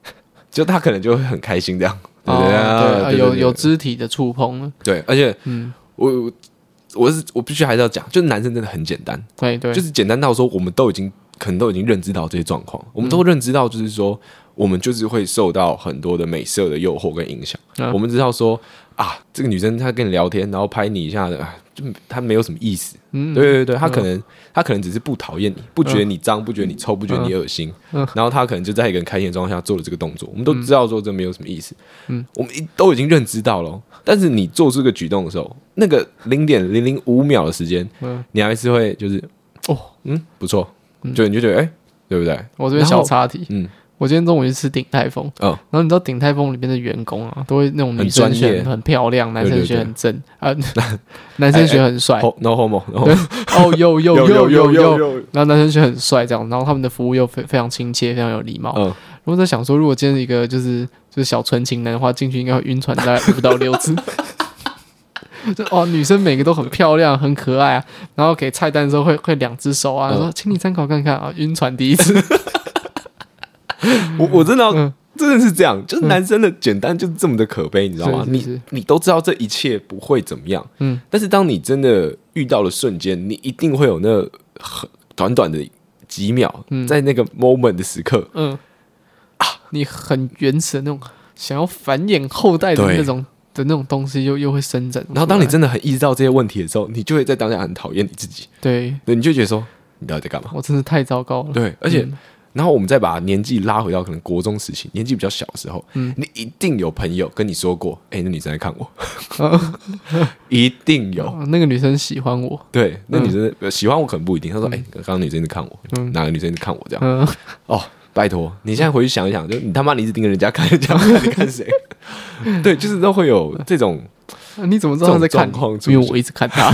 就他可能就会很开心这样。对啊，有有肢体的触碰，对，而且，嗯，我我我是我必须还是要讲，就是男生真的很简单，对对，就是简单到说，我们都已经可能都已经认知到这些状况，我们都认知到，就是说，我们就是会受到很多的美色的诱惑跟影响。我们知道说啊，这个女生她跟你聊天，然后拍你一下的。就她没有什么意思，嗯，对对对，她可能、嗯、他可能只是不讨厌你，不觉得你脏，不觉得你臭，不觉得你恶心，嗯，然后她可能就在一个人开心的状况下做了这个动作，我们都知道说这没有什么意思，嗯，我们都已经认知到了，但是你做出这个举动的时候，那个零点零零五秒的时间，嗯，你还是会就是哦，嗯，不错，就你就觉得哎、欸，对不对？我这边小插题，嗯。我今天中午去吃鼎泰丰，然后你知道鼎泰丰里面的员工啊，都会那种女生选很漂亮，男生选很正啊，男生选很帅，no homo，哦，有有 有有有，然后男生选很帅这样，然后他们的服务又非非常亲切，非常有礼貌。嗯，我在想说，如果今天一个就是就是小纯情男的话，进去应该会晕船大概五到六次。就哦，女生每个都很漂亮，很可爱啊，然后给菜单的时候会会两只手啊，说请你参考看看啊，晕船第一次。我我真的要、嗯、真的是这样，就是男生的简单就是这么的可悲，你知道吗？你你都知道这一切不会怎么样，嗯，但是当你真的遇到了瞬间，你一定会有那很短短的几秒，嗯、在那个 moment 的时刻，嗯。啊，你很原始的那种想要繁衍后代的那种的那种东西又又会生长，然后当你真的很意识到这些问题的时候，你就会在当下很讨厌你自己，对，对，你就觉得说你到底在干嘛？我真是太糟糕了，对，而且。嗯然后我们再把年纪拉回到可能国中时期，年纪比较小的时候，嗯，你一定有朋友跟你说过，哎，那女生在看我，一定有，那个女生喜欢我，对，那女生喜欢我可能不一定。她说，哎，刚刚女生在看我，哪个女生在看我这样？哦，拜托，你现在回去想一想，就你他妈你一直盯着人家看，人家看你看谁？对，就是都会有这种，你怎么知道他在看？因为我一直看他。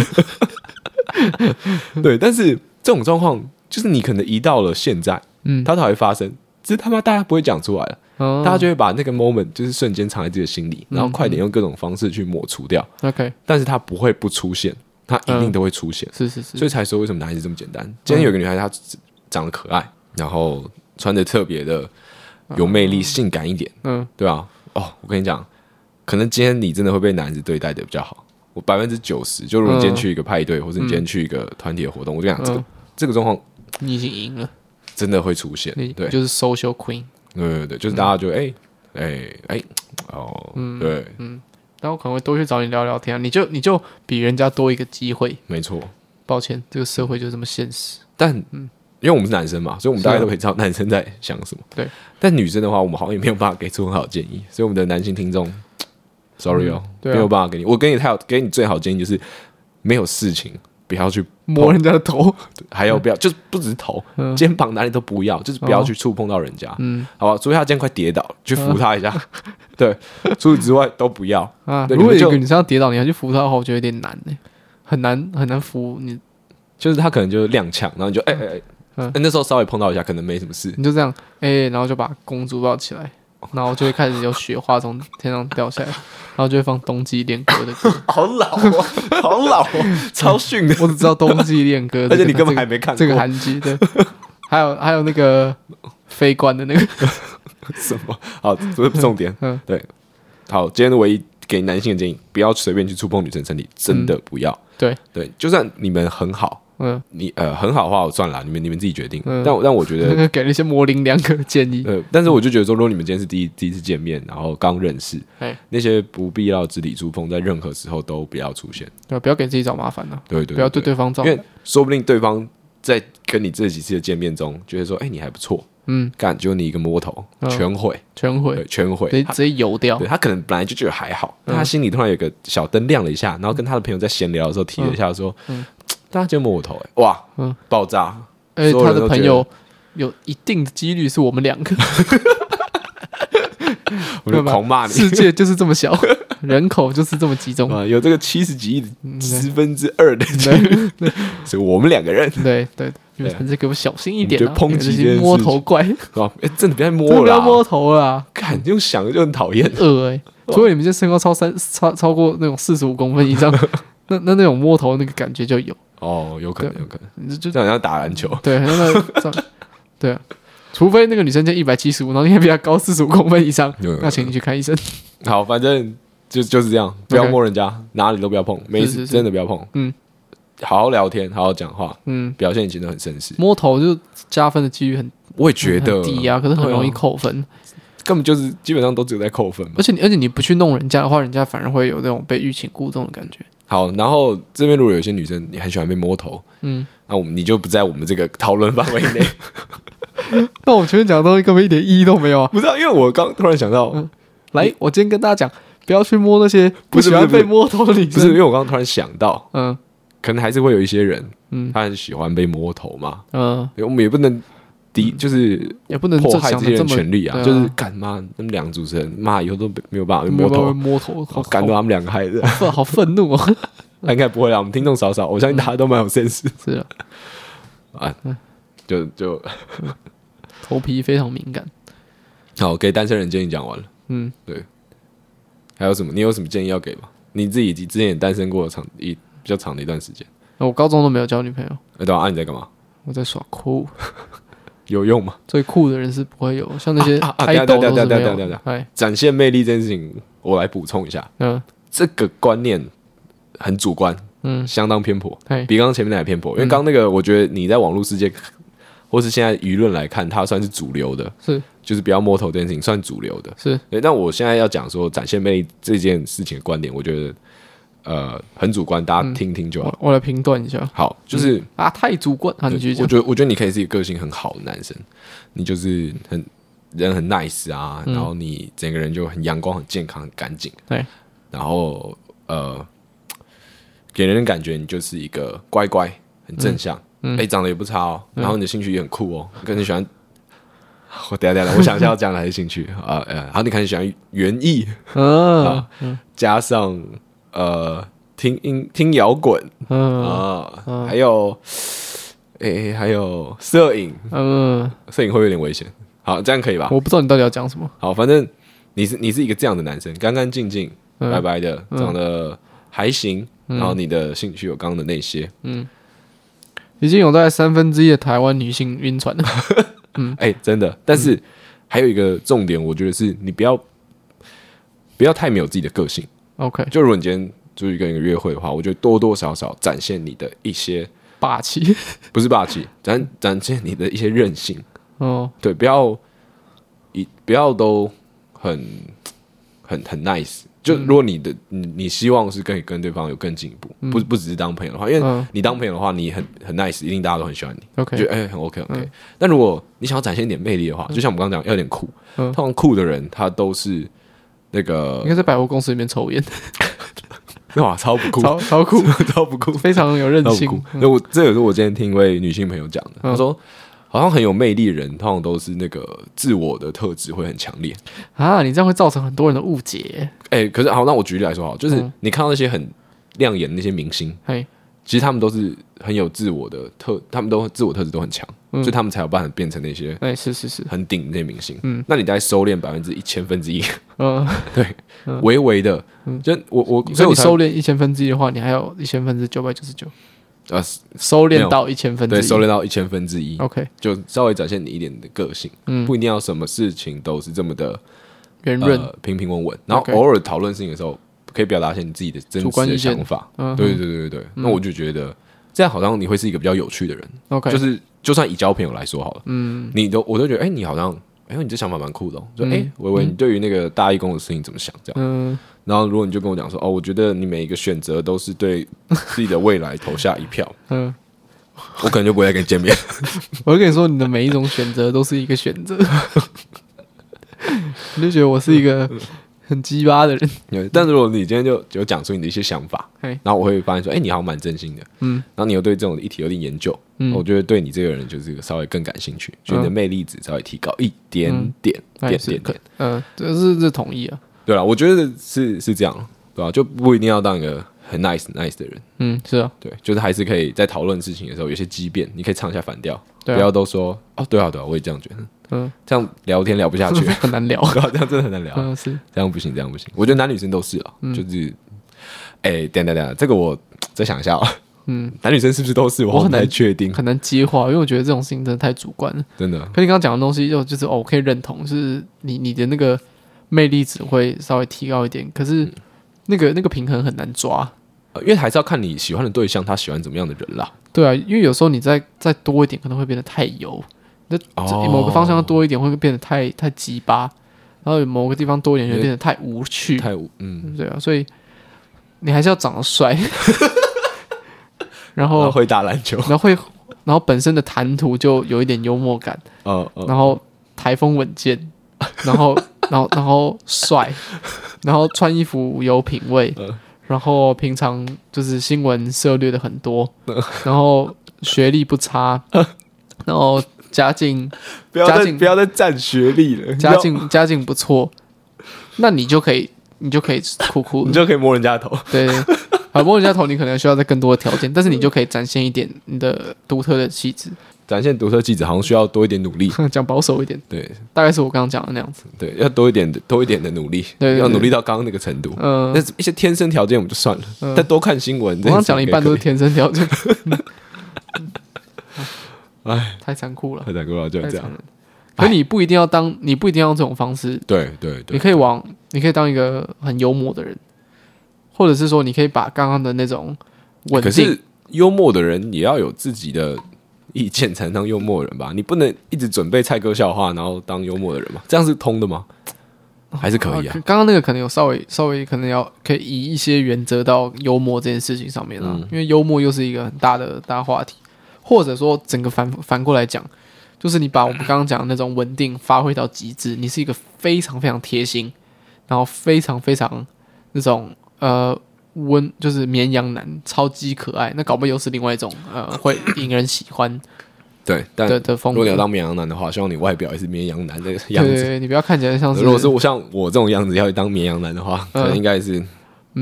对，但是这种状况就是你可能移到了现在。嗯，它才会发生，只是他妈大家不会讲出来了，哦、大家就会把那个 moment 就是瞬间藏在自己的心里，然后快点用各种方式去抹除掉。OK，、嗯、但是它不会不出现，它一定都会出现。嗯、是是是，所以才说为什么男孩子这么简单。今天有个女孩，她长得可爱，然后穿的特别的有魅力、性感一点，嗯，对吧？哦，我跟你讲，可能今天你真的会被男孩子对待的比较好。我百分之九十，就如果你今天去一个派对，或者你今天去一个团体的活动，我就讲这个这个状况，你已经赢了。真的会出现，对，就是 social queen，对对对，就是大家就哎哎哎哦，对，嗯，但我可能会多去找你聊聊天，你就你就比人家多一个机会，没错。抱歉，这个社会就这么现实。但嗯，因为我们是男生嘛，所以我们大家都可以知道 男生在想什么。对，但女生的话，我们好像也没有办法给出很好的建议，所以我们的男性听众，sorry 哦，没有办法给你。我给你太好，给你最好建议就是没有事情。不要去摸人家的头，还有不要，就是不只是头，肩膀哪里都不要，就是不要去触碰到人家，嗯，好吧？除非他今天快跌倒，去扶他一下，对。除此之外都不要啊。如果有个女生要跌倒，你还去扶她的话，我觉得有点难呢，很难很难扶你。就是他可能就踉跄，然后你就哎哎哎，那时候稍微碰到一下，可能没什么事，你就这样哎，然后就把公主抱起来。然后就会开始有雪花从天上掉下来，然后就会放冬季恋歌的歌，好老啊，好老啊，超逊的。我只知道冬季恋歌，而且你根本还没看这个韩剧。对，还有还有那个飞官的那个 什么？好，这是重点。嗯，对。好，今天的唯一给男性的建议，不要随便去触碰女生身体，真的不要。对对，就算你们很好。嗯，你呃很好的话，我算了，你们你们自己决定。但但我觉得 给了一些模棱两可的建议。呃，但是我就觉得说，如果你们今天是第一第一次见面，然后刚认识，那些不必要肢体触碰，在任何时候都不要出现。对，不要给自己找麻烦了。对对，不要对对方找，因为说不定对方在跟你这几次的见面中，觉得说，哎，你还不错，嗯，干就你一个摸头，全毁，全毁，全毁，直接油掉。对，他可能本来就觉得还好，但他心里突然有个小灯亮了一下，然后跟他的朋友在闲聊的时候提了一下，说，嗯。大家就摸我头，哎，哇，嗯，爆炸！哎，他的朋友有一定的几率是我们两个，我就狂骂你。世界就是这么小，人口就是这么集中。啊，有这个七十几亿的十分之二的人，所以我们两个人，对对，你们这给我小心一点，抨击摸头怪，哎，真的别摸了，不要摸头了，看用想的就很讨厌，恶哎，除非你们这身高超三超超过那种四十五公分以上，那那那种摸头那个感觉就有。哦，有可能，有可能，就这样像打篮球，对，那个，对啊，除非那个女生就一百七十五，然后你还比她高四十五公分以上，那请你去看医生。好，反正就就是这样，不要摸人家，哪里都不要碰，没事，真的不要碰。嗯，好好聊天，好好讲话，嗯，表现已经都很绅士。摸头就加分的几率很，我也觉得。低啊，可是很容易扣分，根本就是基本上都只有在扣分。而且你而且你不去弄人家的话，人家反而会有那种被欲擒故纵的感觉。好，然后这边如果有些女生你很喜欢被摸头，嗯，那我们你就不在我们这个讨论范围内。那我前面讲的东西根本一点意义都没有啊！不知道，因为我刚突然想到，嗯，来，我今天跟大家讲，不要去摸那些不喜欢被摸头的女生。不是，因为我刚刚突然想到，嗯，可能还是会有一些人，嗯，他很喜欢被摸头嘛，嗯，我们也不能敌，就是也不能迫害这些人权利啊，就是干嘛？他们两个主持人，妈以后都没有办法被摸头，摸头，好感动他们两个孩子，好愤怒哦！应该不会啊，我们听众少少，我相信大家都蛮有 sense，是啊，啊，就就。头皮非常敏感。好，给单身人建议讲完了。嗯，对。还有什么？你有什么建议要给吗？你自己之前也单身过长一比较长的一段时间。我高中都没有交女朋友。哎，对啊，你在干嘛？我在耍酷。有用吗？最酷的人是不会有，像那些爱豆都是没有。哎，展现魅力这件事情，我来补充一下。嗯，这个观念很主观，嗯，相当偏颇，比刚刚前面那还偏颇。因为刚刚那个，我觉得你在网络世界。或是现在舆论来看，它算是主流的，是就是不要摸头这件事情算主流的，是。但我现在要讲说展现魅力这件事情的观点，我觉得呃很主观，大家听听就好。嗯、我，我来评断一下。好，就是、嗯、啊，太主观。啊、你继续讲。我觉得我觉得你可以是一个个性很好的男生，你就是很人很 nice 啊，然后你整个人就很阳光、很健康、很干净。对、嗯。然后呃，给人的感觉你就是一个乖乖、很正向。嗯长得也不差哦，然后你的兴趣也很酷哦，跟你喜欢，我等下等下，我想一下要讲哪些兴趣啊？呃，好你看你喜欢园艺，嗯，加上呃听音听摇滚，嗯啊，还有诶、欸、还有摄影，嗯，摄影会有点危险，好，这样可以吧？我不知道你到底要讲什么。好，反正你是你是一个这样的男生，干干净净、白白的，长得还行，然后你的兴趣有刚刚的那些，嗯。已经有大概三分之一的台湾女性晕船了。嗯，哎、欸，真的。但是还有一个重点，我觉得是你不要不要太没有自己的个性。OK，就如果你今天就是跟一个约会的话，我觉得多多少少展现你的一些霸气，不是霸气，展展现你的一些韧性。哦，对，不要一不要都很很很 nice。就如果你的你你希望是可以跟对方有更进一步，不不只是当朋友的话，因为你当朋友的话，你很很 nice，一定大家都很喜欢你，OK，觉得哎很 OK OK。但如果你想要展现一点魅力的话，就像我们刚刚讲，要有点酷。通常酷的人他都是那个应该在百货公司里面抽烟，哇，超不酷，超超酷，超不酷，非常有韧性。那我这也是我今天听一位女性朋友讲的，她说。好像很有魅力的人，通常都是那个自我的特质会很强烈。啊！你这样会造成很多人的误解。哎、欸，可是好，那我举例来说好，就是你看到那些很亮眼的那些明星，嗯、其实他们都是很有自我的特，他们都自我特质都很强，嗯、所以他们才有办法变成那些哎，是是是，很顶那些明星。嗯，那你再收敛百分之一千分之一，嗯，对，微微的，嗯，就我我，所以你收敛一千分之一的话，你还有一千分之九百九十九。呃，收敛到一千分之一，对，收敛到一千分之一，OK，就稍微展现你一点的个性，嗯，不一定要什么事情都是这么的圆润、平平稳稳，然后偶尔讨论事情的时候，可以表达一些你自己的真实的想法，对对对对对，那我就觉得这样好像你会是一个比较有趣的人，OK，就是就算以交朋友来说好了，嗯，你都我都觉得，哎，你好像，哎，你这想法蛮酷的，就哎，维维，你对于那个大义工的事情怎么想？这样，嗯。然后，如果你就跟我讲说，哦，我觉得你每一个选择都是对自己的未来投下一票，嗯，我可能就不会再跟你见面。我就跟你说，你的每一种选择都是一个选择，你就觉得我是一个很鸡巴的人。对，但是如果你今天就就讲出你的一些想法，然后我会发现说，哎，你好像蛮真心的，嗯，然后你又对这种议题有点研究，嗯，我觉得对你这个人就是稍微更感兴趣，觉得你的魅力值稍微提高一点点，点点点，嗯，这是这同意啊。对啊，我觉得是是这样，对吧、啊？就不一定要当一个很 nice nice 的人，嗯，是啊，对，就是还是可以在讨论事情的时候有些激辩，你可以唱一下反调，啊、不要都说哦，对啊，对啊，我也这样觉得，嗯，这样聊天聊不下去，很难聊，这样真的很难聊，嗯，是这样不行，这样不行。我觉得男女生都是啊，嗯、就是，哎，等等等，这个我再想一下啊，嗯，男女生是不是都是？我很难确定，很难接话，因为我觉得这种事情真的太主观了，真的。可你刚刚讲的东西就就是哦，我可以认同，就是你你的那个。魅力值会稍微提高一点，可是那个那个平衡很难抓。呃，因为还是要看你喜欢的对象，他喜欢怎么样的人啦。对啊，因为有时候你再再多一点，可能会变得太油。那某个方向多一点，会变得太太鸡巴。然后某个地方多一点，就变得太无趣。太无，嗯，对啊，所以你还是要长得帅，然后会打篮球，然后会，然后本身的谈吐就有一点幽默感。哦哦，然后台风稳健，然后然后然后帅，然后穿衣服有品味。然后平常就是新闻涉猎的很多，然后学历不差，然后家境 不要再不要再占学历了，家境家境不错，那你就可以你就可以哭哭，你就可以摸人家头，对，啊摸人家头你可能需要再更多的条件，但是你就可以展现一点你的独特的气质。展现独特气质好像需要多一点努力，讲保守一点，对，大概是我刚刚讲的那样子，对，要多一点的多一点的努力，对，要努力到刚刚那个程度，嗯，那一些天生条件我们就算了，但多看新闻，我刚刚讲了一半都是天生条件，哎，太残酷了，太残酷了，就这样。可你不一定要当，你不一定要用这种方式，对对对，你可以往，你可以当一个很幽默的人，或者是说，你可以把刚刚的那种稳定，可是幽默的人也要有自己的。意见才能当幽默人吧？你不能一直准备蔡哥笑话，然后当幽默的人嘛？这样是通的吗？还是可以啊？刚刚那个可能有稍微稍微可能要可以以一些原则到幽默这件事情上面啊，嗯、因为幽默又是一个很大的大话题，或者说整个反反过来讲，就是你把我们刚刚讲的那种稳定发挥到极致，你是一个非常非常贴心，然后非常非常那种呃。温就是绵羊男，超级可爱。那搞不好又是另外一种呃，会引人喜欢。对，但的的风格。如果你要当绵羊男的话，希望你外表也是绵羊男的样子。你不要看起来像是。如果是我像我这种样子要去当绵羊男的话，可能应该是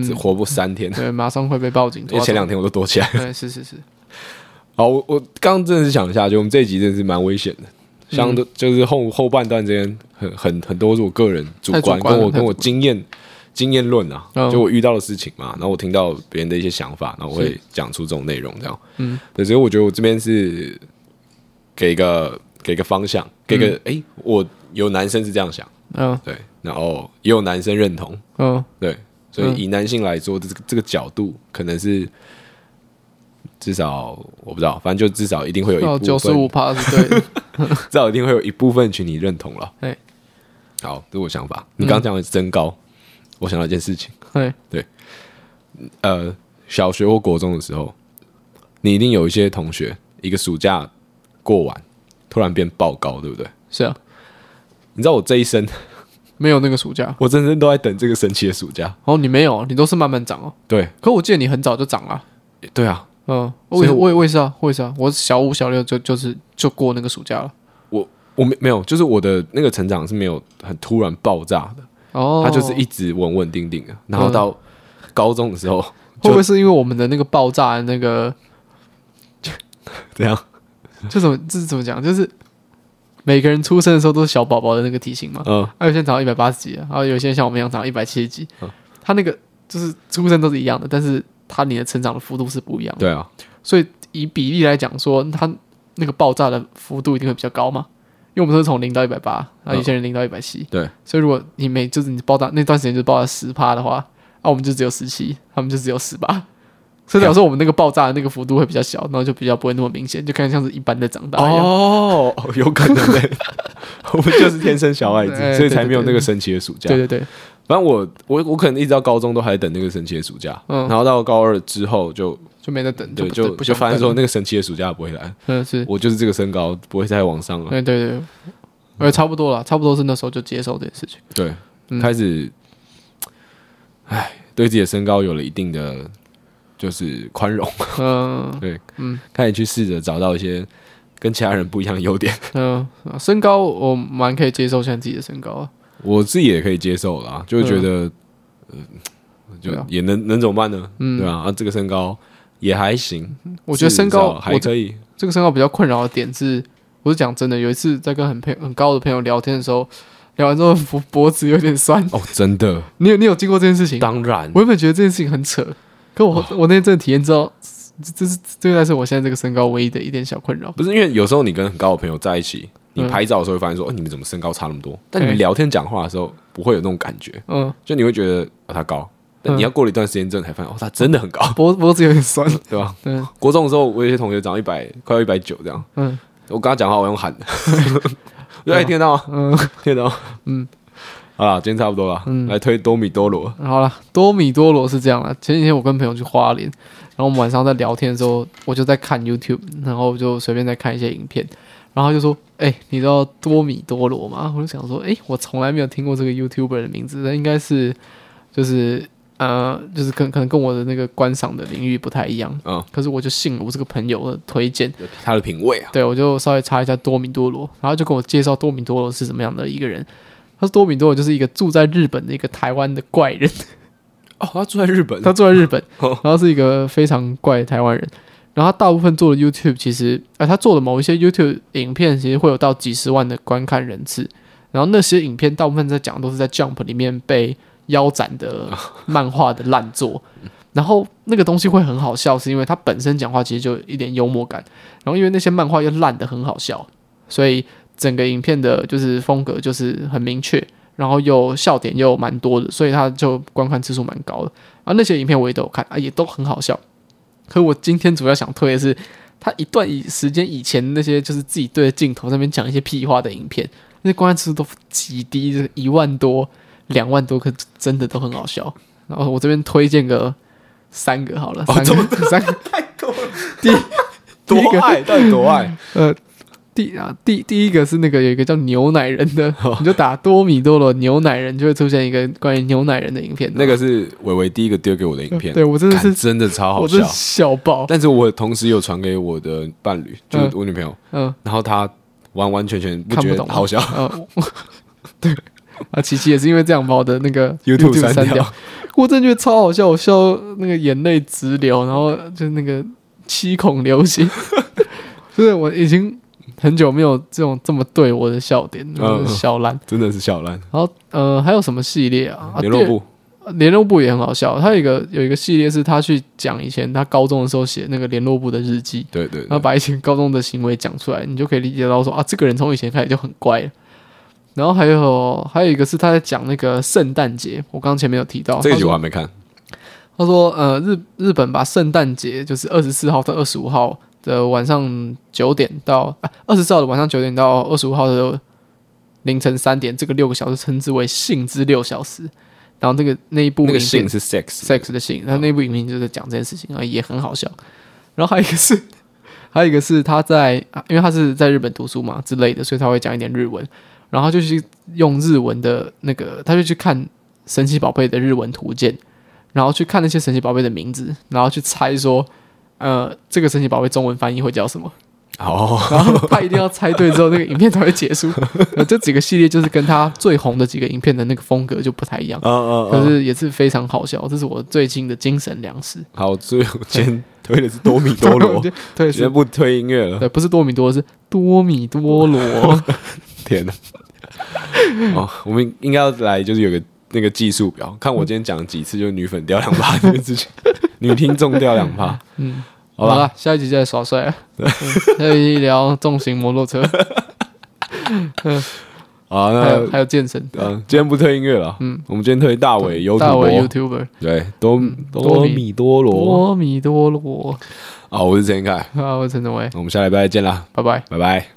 只活不三天，嗯。对，马上会被报警。因为前两天我都躲起来。对，是是是。好，我我刚刚真的是想一下，就我们这一集真的是蛮危险的。相对就是后后半段这边很很很多是我个人主观，跟我跟我经验。经验论啊，就我遇到的事情嘛，然后我听到别人的一些想法，然后我会讲出这种内容，这样。嗯，对，所以我觉得我这边是给一个给个方向，给个哎、嗯欸，我有男生是这样想，嗯，对，然后也有男生认同，嗯，对，所以以男性来说，这个这个角度可能是至少我不知道，反正就至少一定会有九十五趴是对的，至少一定会有一部分群体认同了。哎，好，这是我想法。你刚刚讲的增高。我想到一件事情，对对，呃，小学或国中的时候，你一定有一些同学，一个暑假过完，突然变爆高，对不对？是啊，你知道我这一生 没有那个暑假，我真正都在等这个神奇的暑假。哦，你没有，你都是慢慢长哦。对，可我记得你很早就长了。对啊，嗯，我也我也我也是啊，我也是啊，我小五小六就就是就过那个暑假了。我我没没有，就是我的那个成长是没有很突然爆炸的。哦，他就是一直稳稳定定的，然后到高中的时候，会不会是因为我们的那个爆炸的那个 怎样？就怎么这是怎么讲？就是每个人出生的时候都是小宝宝的那个体型嘛。嗯，还有些人长到一百八十几，然后有些人像我们一样长到一百七十几。嗯，他那个就是出生都是一样的，但是他你的成长的幅度是不一样的。对啊，所以以比例来讲说，它那个爆炸的幅度一定会比较高嘛。因为我们都是从零到一百八，然后有些人零到一百七，对，所以如果你每就是你爆炸那段时间就爆炸十趴的话，那我们就只有十七，他们就只有十八，所以有时候我们那个爆炸的那个幅度会比较小，然后就比较不会那么明显，就看像是一般的长大一样。哦，有可能的，我们就是天生小矮子，所以才没有那个神奇的暑假。对对对，反正我我我可能一直到高中都还在等那个神奇的暑假，嗯，然后到高二之后就。就没得等，对，就就发现说那个神奇的暑假不会来。嗯，是我就是这个身高不会再往上了。对对对，呃，差不多了，差不多是那时候就接受这件事情。对，开始，哎，对自己的身高有了一定的就是宽容。嗯，对，嗯，开始去试着找到一些跟其他人不一样的优点。嗯，身高我蛮可以接受，现在自己的身高啊，我自己也可以接受啦，就觉得，嗯，就也能能怎么办呢？嗯，对吧？啊，这个身高。也还行，我觉得身高还可以。这个身高比较困扰的点是，我是讲真的，有一次在跟很朋很高的朋友聊天的时候，聊完之后脖脖子有点酸。哦，真的？你有你有经过这件事情？当然，我原本觉得这件事情很扯，可我、哦、我那天真的体验之后，这是这个才是我现在这个身高唯一的一点小困扰。不是因为有时候你跟很高的朋友在一起，你拍照的时候会发现说，哦，你们怎么身高差那么多？但你们聊天讲话的时候不会有那种感觉，嗯，就你会觉得、哦、他高。但你要过了一段时间之后才发现，哦，他真的很高，脖脖子有点酸，对吧？对，国中的时候，我有些同学长一百，快要一百九这样。嗯，我跟他讲话，我用喊的，哎，听得到吗？嗯，听得到。嗯，好了，今天差不多了。嗯，来推多米多罗。好了，多米多罗是这样的。前几天我跟朋友去花莲，然后我们晚上在聊天的时候，我就在看 YouTube，然后就随便在看一些影片，然后就说：“哎，你知道多米多罗吗？”我就想说：“哎，我从来没有听过这个 YouTuber 的名字，那应该是就是。”呃，就是可可能跟我的那个观赏的领域不太一样，嗯，可是我就信了我这个朋友的推荐，他的品味啊，对，我就稍微查一下多米多罗，然后就跟我介绍多米多罗是怎么样的一个人。他说多米多罗就是一个住在日本的一个台湾的怪人，哦，他住在日本，他住在日本，然后是一个非常怪的台湾人，然后他大部分做的 YouTube 其实，呃，他做的某一些 YouTube 影片其实会有到几十万的观看人次，然后那些影片大部分在讲都是在 Jump 里面被。腰斩的漫画的烂作，然后那个东西会很好笑，是因为他本身讲话其实就一点幽默感，然后因为那些漫画又烂的很好笑，所以整个影片的就是风格就是很明确，然后又笑点又蛮多的，所以他就观看次数蛮高的。然后那些影片我也都有看啊，也都很好笑。可我今天主要想推的是他一段以时间以前那些就是自己对着镜头那边讲一些屁话的影片，那些观看次数都极低，就是一万多。两万多，可真的都很好笑。然后我这边推荐个三个好了，三个三个太多了。第 多爱到底多爱？呃，第啊第第一个是那个有一个叫牛奶人的，你就打多米多罗牛奶人，就会出现一个关于牛奶人的影片。那个是伟伟第一个丢给我的影片，对我真的是真的超好笑，笑爆。但是我同时有传给我的伴侣，就是我女朋友，嗯，然后她完完全全不觉得好笑，嗯，对。啊，琪琪也是因为这样把我的那个 YouTube 删掉，掉，我真的觉得超好笑，我笑那个眼泪直流，然后就那个七孔流血，就是我已经很久没有这种这么对我的笑点，就是、笑烂、嗯，真的是笑烂。然后呃，还有什么系列啊？联络部，联络部也很好笑。他有一个有一个系列是他去讲以前他高中的时候写那个联络部的日记，对，对对，然后把以前高中的行为讲出来，你就可以理解到说啊，这个人从以前开始就很乖。然后还有还有一个是他在讲那个圣诞节，我刚刚前面有提到，这一集我还没看。他说，呃，日日本把圣诞节就是二十四号到二十五号的晚上九点到啊，二十四号的晚上九点到二十五号的凌晨三点，这个六个小时称之为“性之六小时”。然后那个那一部那个性是 sex sex 的性，然后那部影片就在讲这件事情啊，也很好笑。然后还有一个是 还有一个是他在，因为他是在日本读书嘛之类的，所以他会讲一点日文。然后就去用日文的那个，他就去看神奇宝贝的日文图鉴，然后去看那些神奇宝贝的名字，然后去猜说，呃，这个神奇宝贝中文翻译会叫什么？哦，然后他一定要猜对之后，那个影片才会结束。这几个系列就是跟他最红的几个影片的那个风格就不太一样，嗯嗯，可是也是非常好笑。这是我最近的精神粮食。好，最后今天推的是多米多罗，对，今天不推音乐了，对，不是多米多，是多米多罗。天呐！哦，我们应该要来，就是有个那个技术表，看我今天讲几次，就是女粉掉两把这个事情，女听众掉两趴。嗯，好了，下一集再耍帅。对，下一集聊重型摩托车。好，那还有健身。嗯，今天不推音乐了。嗯，我们今天推大伟 YouTuber。大伟 YouTuber。对，多多米多罗。多米多罗。好，我是陈凯。啊，我是陈宗伟。我们下礼拜再见啦，拜拜，拜拜。